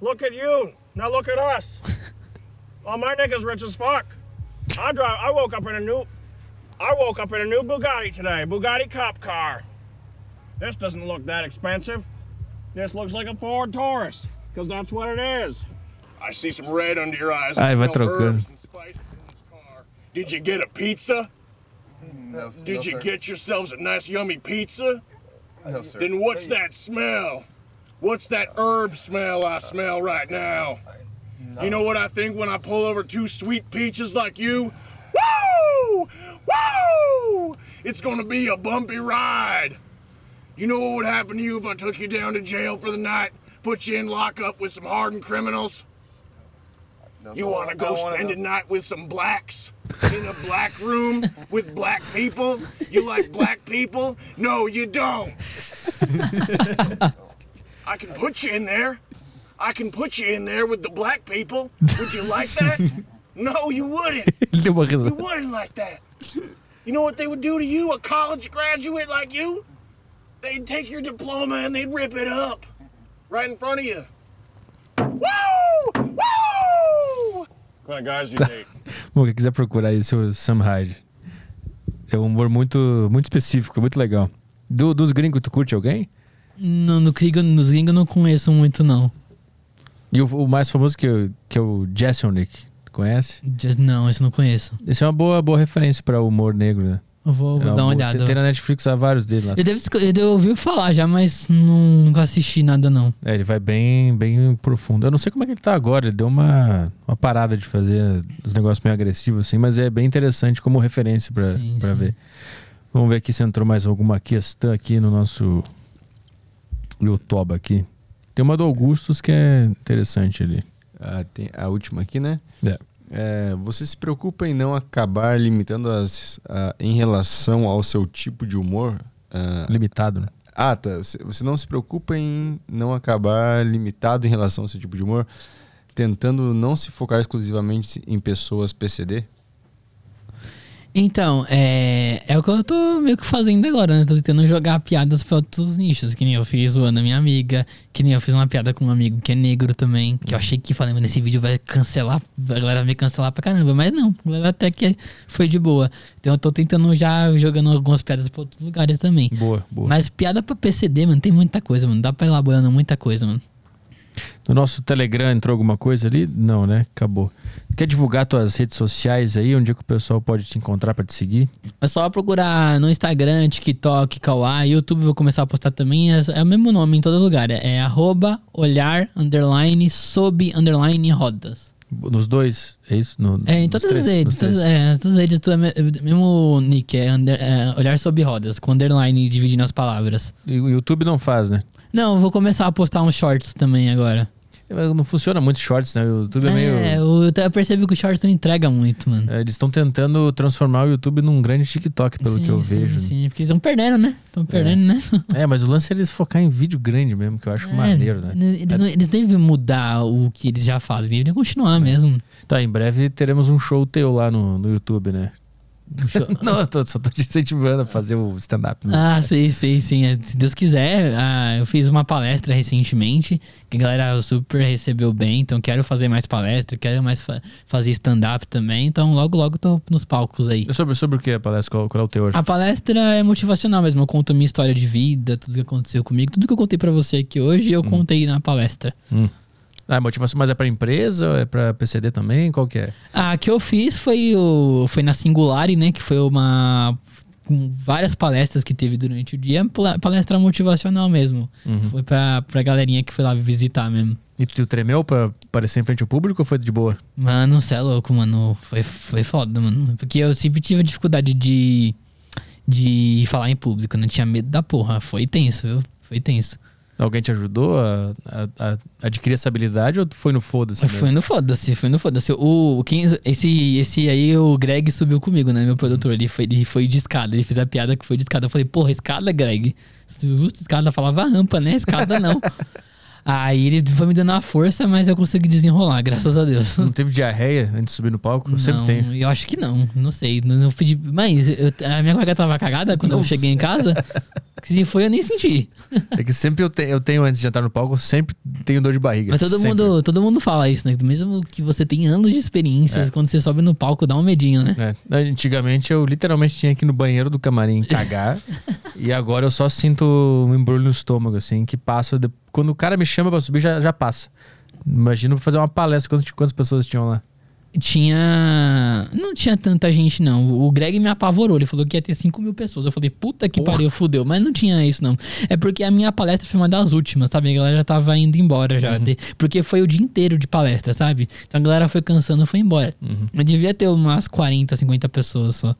Look at you. Now look at us. All my niggas rich as fuck. I drive. I woke up in a new. I woke up in a new Bugatti today. Bugatti cop car. This doesn't look that expensive. This looks like a Ford Taurus, because that's what it is. I see some red under your eyes. I Ai, vai smell herbs and spices in this car. Did you get a pizza? Mm, no, Did no, you sir. get yourselves a nice yummy pizza? No, sir. Then what's that smell? What's that herb smell I smell right now? You know what I think when I pull over two sweet peaches like you? Woo! Woo! It's gonna be a bumpy ride. You know what would happen to you if I took you down to jail for the night, put you in lockup with some hardened criminals? No, You want to go don't wanna spend a night with some blacks in a black room with black people? You like black people? No, you don't. I can put you in there. I can put you in there with the black people. Would you like that? No, you wouldn't. Ele You wouldn't like that. You know what they would do to you, a college graduate like you? They'd take your diploma and they'd rip it up right in front of you. Woo! Woo! What kind of guys do you date? Bom, quem quiser procurar aí, seu Sam Hyde. É um humor muito, muito específico, muito legal. Do- dos gringos, tu curte alguém? No, no gringo, nos gringos eu não conheço muito, não. E o, o mais famoso que, eu- que é o Jesselnick. Tu Conhece? Just, não, esse eu não conheço. Esse é uma boa, boa referência para o humor negro, né? Eu vou, vou É dar uma olhada. Tem, tem na Netflix há vários dele lá. Eu devo, eu devo ouvir falar já, mas não- nunca assisti nada, não. É, ele vai bem, bem profundo. Eu não sei como é que ele tá agora. Ele deu uma, uma parada de fazer os negócios meio agressivos, assim, mas é bem interessante como referência pra, Sim, pra sim. ver. Vamos ver aqui se entrou mais alguma questão aqui no nosso YouTube aqui. Tem uma do Augustus que é interessante ali. Ah, tem a última aqui, né? É. É, você se preocupa em não acabar limitando as ah, em relação ao seu tipo de humor? Ah, Limitado, né? Ah, tá. Você, você não se preocupa em não acabar limitado em relação ao seu tipo de humor, tentando não se focar exclusivamente em pessoas PCD? Então, é, é o que eu tô meio que fazendo agora, né? Tô tentando jogar piadas pra outros nichos, que nem eu fiz zoando a minha amiga, que nem eu fiz uma piada com um amigo que é negro também, que eu achei que falei, mano, esse vídeo vai cancelar, a galera vai me cancelar pra caramba, mas não, a galera até que foi de boa. Então eu tô tentando já jogando algumas piadas pra outros lugares também. Boa, boa. Mas piada pra PCD, mano, tem muita coisa, mano, dá pra elaborando muita coisa, mano. No nosso Telegram entrou alguma coisa ali? Não, né? Acabou. Quer divulgar tuas redes sociais aí? Onde é que o pessoal pode te encontrar pra te seguir? É só procurar no Instagram, TikTok, Kawaii, YouTube, vou começar a postar também. É, é o mesmo nome em todo lugar. É, é arroba olhar, underline, sob, underline, rodas. Nos dois? É isso? No, É, em todas três? as redes. Todas, é, todas as redes, tu é me- mesmo nick, é, under- é olhar sob rodas, com underline dividindo as palavras. E o YouTube não faz, né? Não, vou começar a postar uns shorts também agora. Não funciona muito shorts, né? O YouTube é, meio. É, eu, percebi que o shorts não entrega muito, mano. É, eles estão tentando transformar o YouTube num grande TikTok, pelo sim, que eu sim, vejo. Sim, porque estão perdendo, né? Estão perdendo, né? É, mas o lance é eles focar em vídeo grande mesmo, que eu acho É, maneiro, né? Eles, não- eles devem mudar o que eles já fazem, deveriam continuar mesmo. Tá, em breve teremos um show teu lá no, no YouTube, né? não, eu tô- só tô te incentivando a fazer o stand-up. Ah, sim, sim, sim. É, Se Deus quiser, ah, eu fiz uma palestra recentemente, que a galera super recebeu bem, então quero fazer mais palestra, quero mais fa- fazer stand-up também, então logo, logo tô nos palcos aí. Sobre, sobre o que a palestra? Qual, qual é o teu hoje? A palestra é motivacional mesmo, eu conto minha história de vida, tudo que aconteceu comigo, tudo que eu contei pra você aqui hoje, eu contei na palestra. Hum. Ah, motivação, mas é pra empresa é pra PCD também? Qual que é? A que eu fiz foi, o, foi na Singulari, né? Que foi uma. Com várias palestras que teve durante o dia, palestra motivacional mesmo. Uhum. Foi pra, pra galerinha que foi lá visitar mesmo. E tu tremeu pra aparecer em frente ao público ou foi de boa? Mano, cê é louco, mano. Foi, foi foda, mano. Porque eu sempre tive dificuldade de, de falar em público, né? Tinha medo da porra. Foi tenso, viu? Foi tenso. Alguém te ajudou a, a- a adquirir essa habilidade ou foi no foda-se? Foi no foda-se, foi no foda-se. O, quem, esse, esse aí, o Greg subiu comigo, né? Meu produtor, ele foi, ele foi de escada, ele fez a piada que foi de escada. Eu falei, porra, escada, Greg? Justo escada falava rampa, né? Escada não. aí ele foi me dando uma força, mas eu consegui desenrolar, graças a Deus. Não teve diarreia antes de subir no palco? Eu sempre tenho. Eu acho que não, não sei. Não, não pedi. Mãe, eu- a minha cueca tava cagada quando eu Nossa. cheguei em casa. Se foi, eu nem senti. É que sempre eu, te- eu tenho, antes de entrar no palco, eu sempre tenho dor de barriga. Mas todo sempre. mundo, todo mundo fala isso, né? Mesmo que você tenha anos de experiência, É. quando você sobe no palco, dá um medinho, né? É, Antigamente eu literalmente tinha que ir no banheiro do camarim cagar. e agora eu só sinto um embrulho no estômago, assim, que passa. de- Quando o cara me chama pra subir, já, já passa. Imagina pra fazer uma palestra, quantas, quantas pessoas tinham lá? Tinha. Não tinha tanta gente, não. O Greg me apavorou. Ele falou que ia ter 5 mil pessoas. Eu falei, puta que pariu, fudeu. Mas não tinha isso, não. É porque a minha palestra foi uma das últimas, sabe? A galera já tava indo embora já. De- Porque foi o dia inteiro de palestra, sabe? Então a galera foi cansando e foi embora. Eu devia ter umas 40, 50 pessoas só.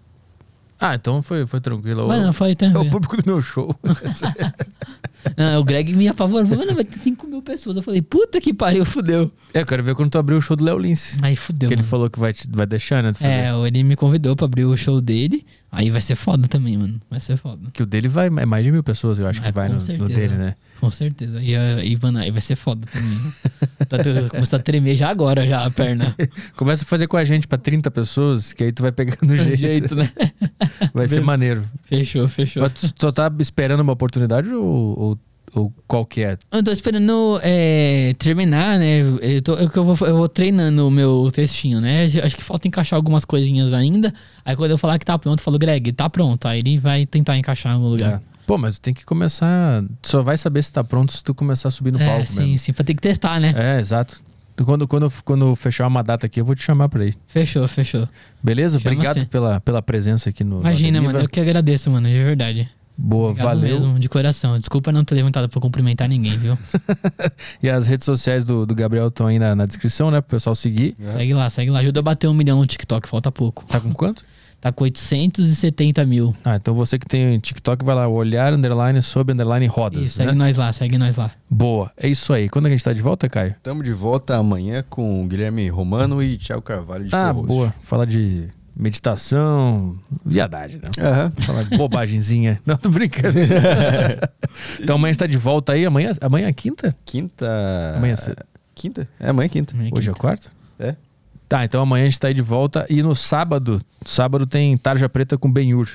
Ah, então foi, foi tranquilo. Mas não, foi É o tranquilo. público do meu show. Não, o Greg me apavorou. Mano, vai ter 5 mil pessoas. Eu falei, puta que pariu, fudeu. é, eu quero ver quando tu abrir o show do Léo Lins. Aí fudeu. Que ele falou que vai, te- vai deixar, né? É, ele me convidou pra abrir o show dele. Aí vai ser foda também, mano. Vai ser foda. Que o dele vai é mais de mil pessoas, eu acho que É, vai com no, no certeza. dele, né? Com certeza. E, a- e mano, aí vai ser foda também. tá, começa a tremer já agora, já a perna. Começa a fazer com a gente pra 30 pessoas, que aí tu vai pegando o jeito. jeito, né? Vai ser maneiro. Fechou, fechou. Mas tu só tá esperando uma oportunidade ou, ou, ou qual que é? Eu tô esperando é, terminar, né? Eu, tô, eu, que eu vou, eu vou treinando o meu textinho, né? Acho que falta encaixar algumas coisinhas ainda. Aí quando eu falar que tá pronto, eu falo, Greg, tá pronto. Aí ele vai tentar encaixar em algum lugar. É. Pô, mas tem que começar. Só vai saber se tá pronto se tu começar a subir no É, palco sim, mesmo. sim, pra ter que testar, né? É, exato. Então, Quando, quando, quando fechar uma data aqui, eu vou te chamar pra ir. Fechou, fechou. Beleza? Chama Obrigado pela, pela presença aqui no. Imagina, mano, eu que agradeço, mano, de verdade. Boa, Obrigado valeu. mesmo, de coração. Desculpa não ter levantado pra cumprimentar ninguém, viu? E as redes sociais do, do Gabriel estão aí na, na descrição, né? Pro pessoal seguir. Segue lá, segue lá. Ajuda a bater um milhão no TikTok, falta pouco. Tá com quanto? Tá com 870 mil. Ah, então você que tem TikTok, vai lá, olhar, underline, sob, underline, rodas. E segue né? nós lá, segue nós lá. Boa, é isso aí. Quando é que a gente tá de volta, Caio? Estamos de volta amanhã com o Guilherme Romano e Thiago Carvalho de Ah, boa. Falar de meditação, viadagem, né? Aham. Falar de bobagemzinha. Não, tô brincando. então amanhã a gente tá de volta aí. Amanhã, amanhã é quinta? Quinta. Amanhã é cedo. Quinta? É, amanhã é quinta. Hoje é quarta? É. Tá, então amanhã a gente tá aí de volta. E no sábado, sábado tem Tarja Preta com Benhur.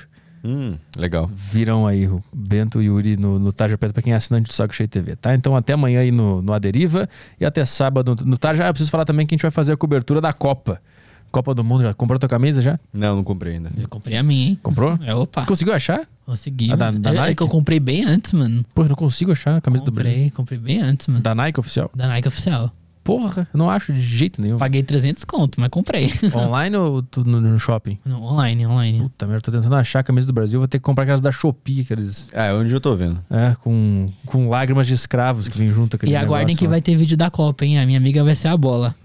Hum, legal. Viram aí o Bento e o Yuri no, no Tarja Preta pra quem é assinante do Saco Cheio TV, tá? Então até amanhã aí no, no Aderiva e até sábado no Tarja. Ah, eu preciso falar também que a gente vai fazer a cobertura da Copa. Copa do Mundo. Já comprou tua camisa já? Não, não comprei ainda. Eu comprei a minha, hein? Comprou? É, opa. Conseguiu achar? Consegui. A da- mano. da é, é Nike? que eu comprei bem antes, mano. Pô, eu não consigo achar a camisa do Brasil. Comprei, comprei bem antes, mano. Da Nike oficial? Da Nike oficial. Porra, eu não acho de jeito nenhum. Paguei 300 conto, mas comprei. Online ou tu no, no shopping? Não, online, online. Puta merda, tô tentando achar a camisa do Brasil. Vou ter que comprar aquelas da Shopee, aqueles. Ah, é onde eu tô vendo. É, com, com lágrimas de escravos que vem junto aquele E aguardem negócio que lá. vai ter vídeo da Copa, hein? A minha amiga vai ser a bola.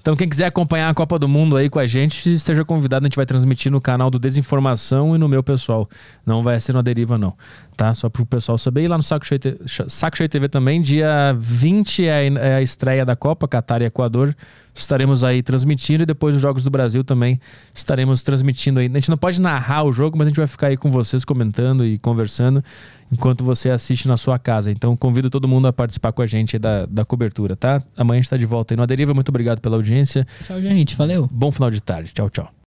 Então, quem quiser acompanhar a Copa do Mundo aí com a gente, esteja convidado. A gente vai transmitir no canal do Desinformação e no meu pessoal. Não vai ser no Deriva, não. Tá? Só pro pessoal saber. E lá no Saco Cheio, Te- Saco Cheio TV também, dia 20 é a- é a estreia da Copa, Catar e Equador. Estaremos aí transmitindo e depois os Jogos do Brasil também estaremos transmitindo aí. A gente não pode narrar o jogo, mas a gente vai ficar aí com vocês comentando e conversando enquanto você assiste na sua casa. Então convido todo mundo a participar com a gente da, da cobertura, tá? Amanhã a gente tá de volta aí no Aderiva. Muito obrigado pela audiência. Tchau, gente. Valeu. Bom final de tarde. Tchau, tchau.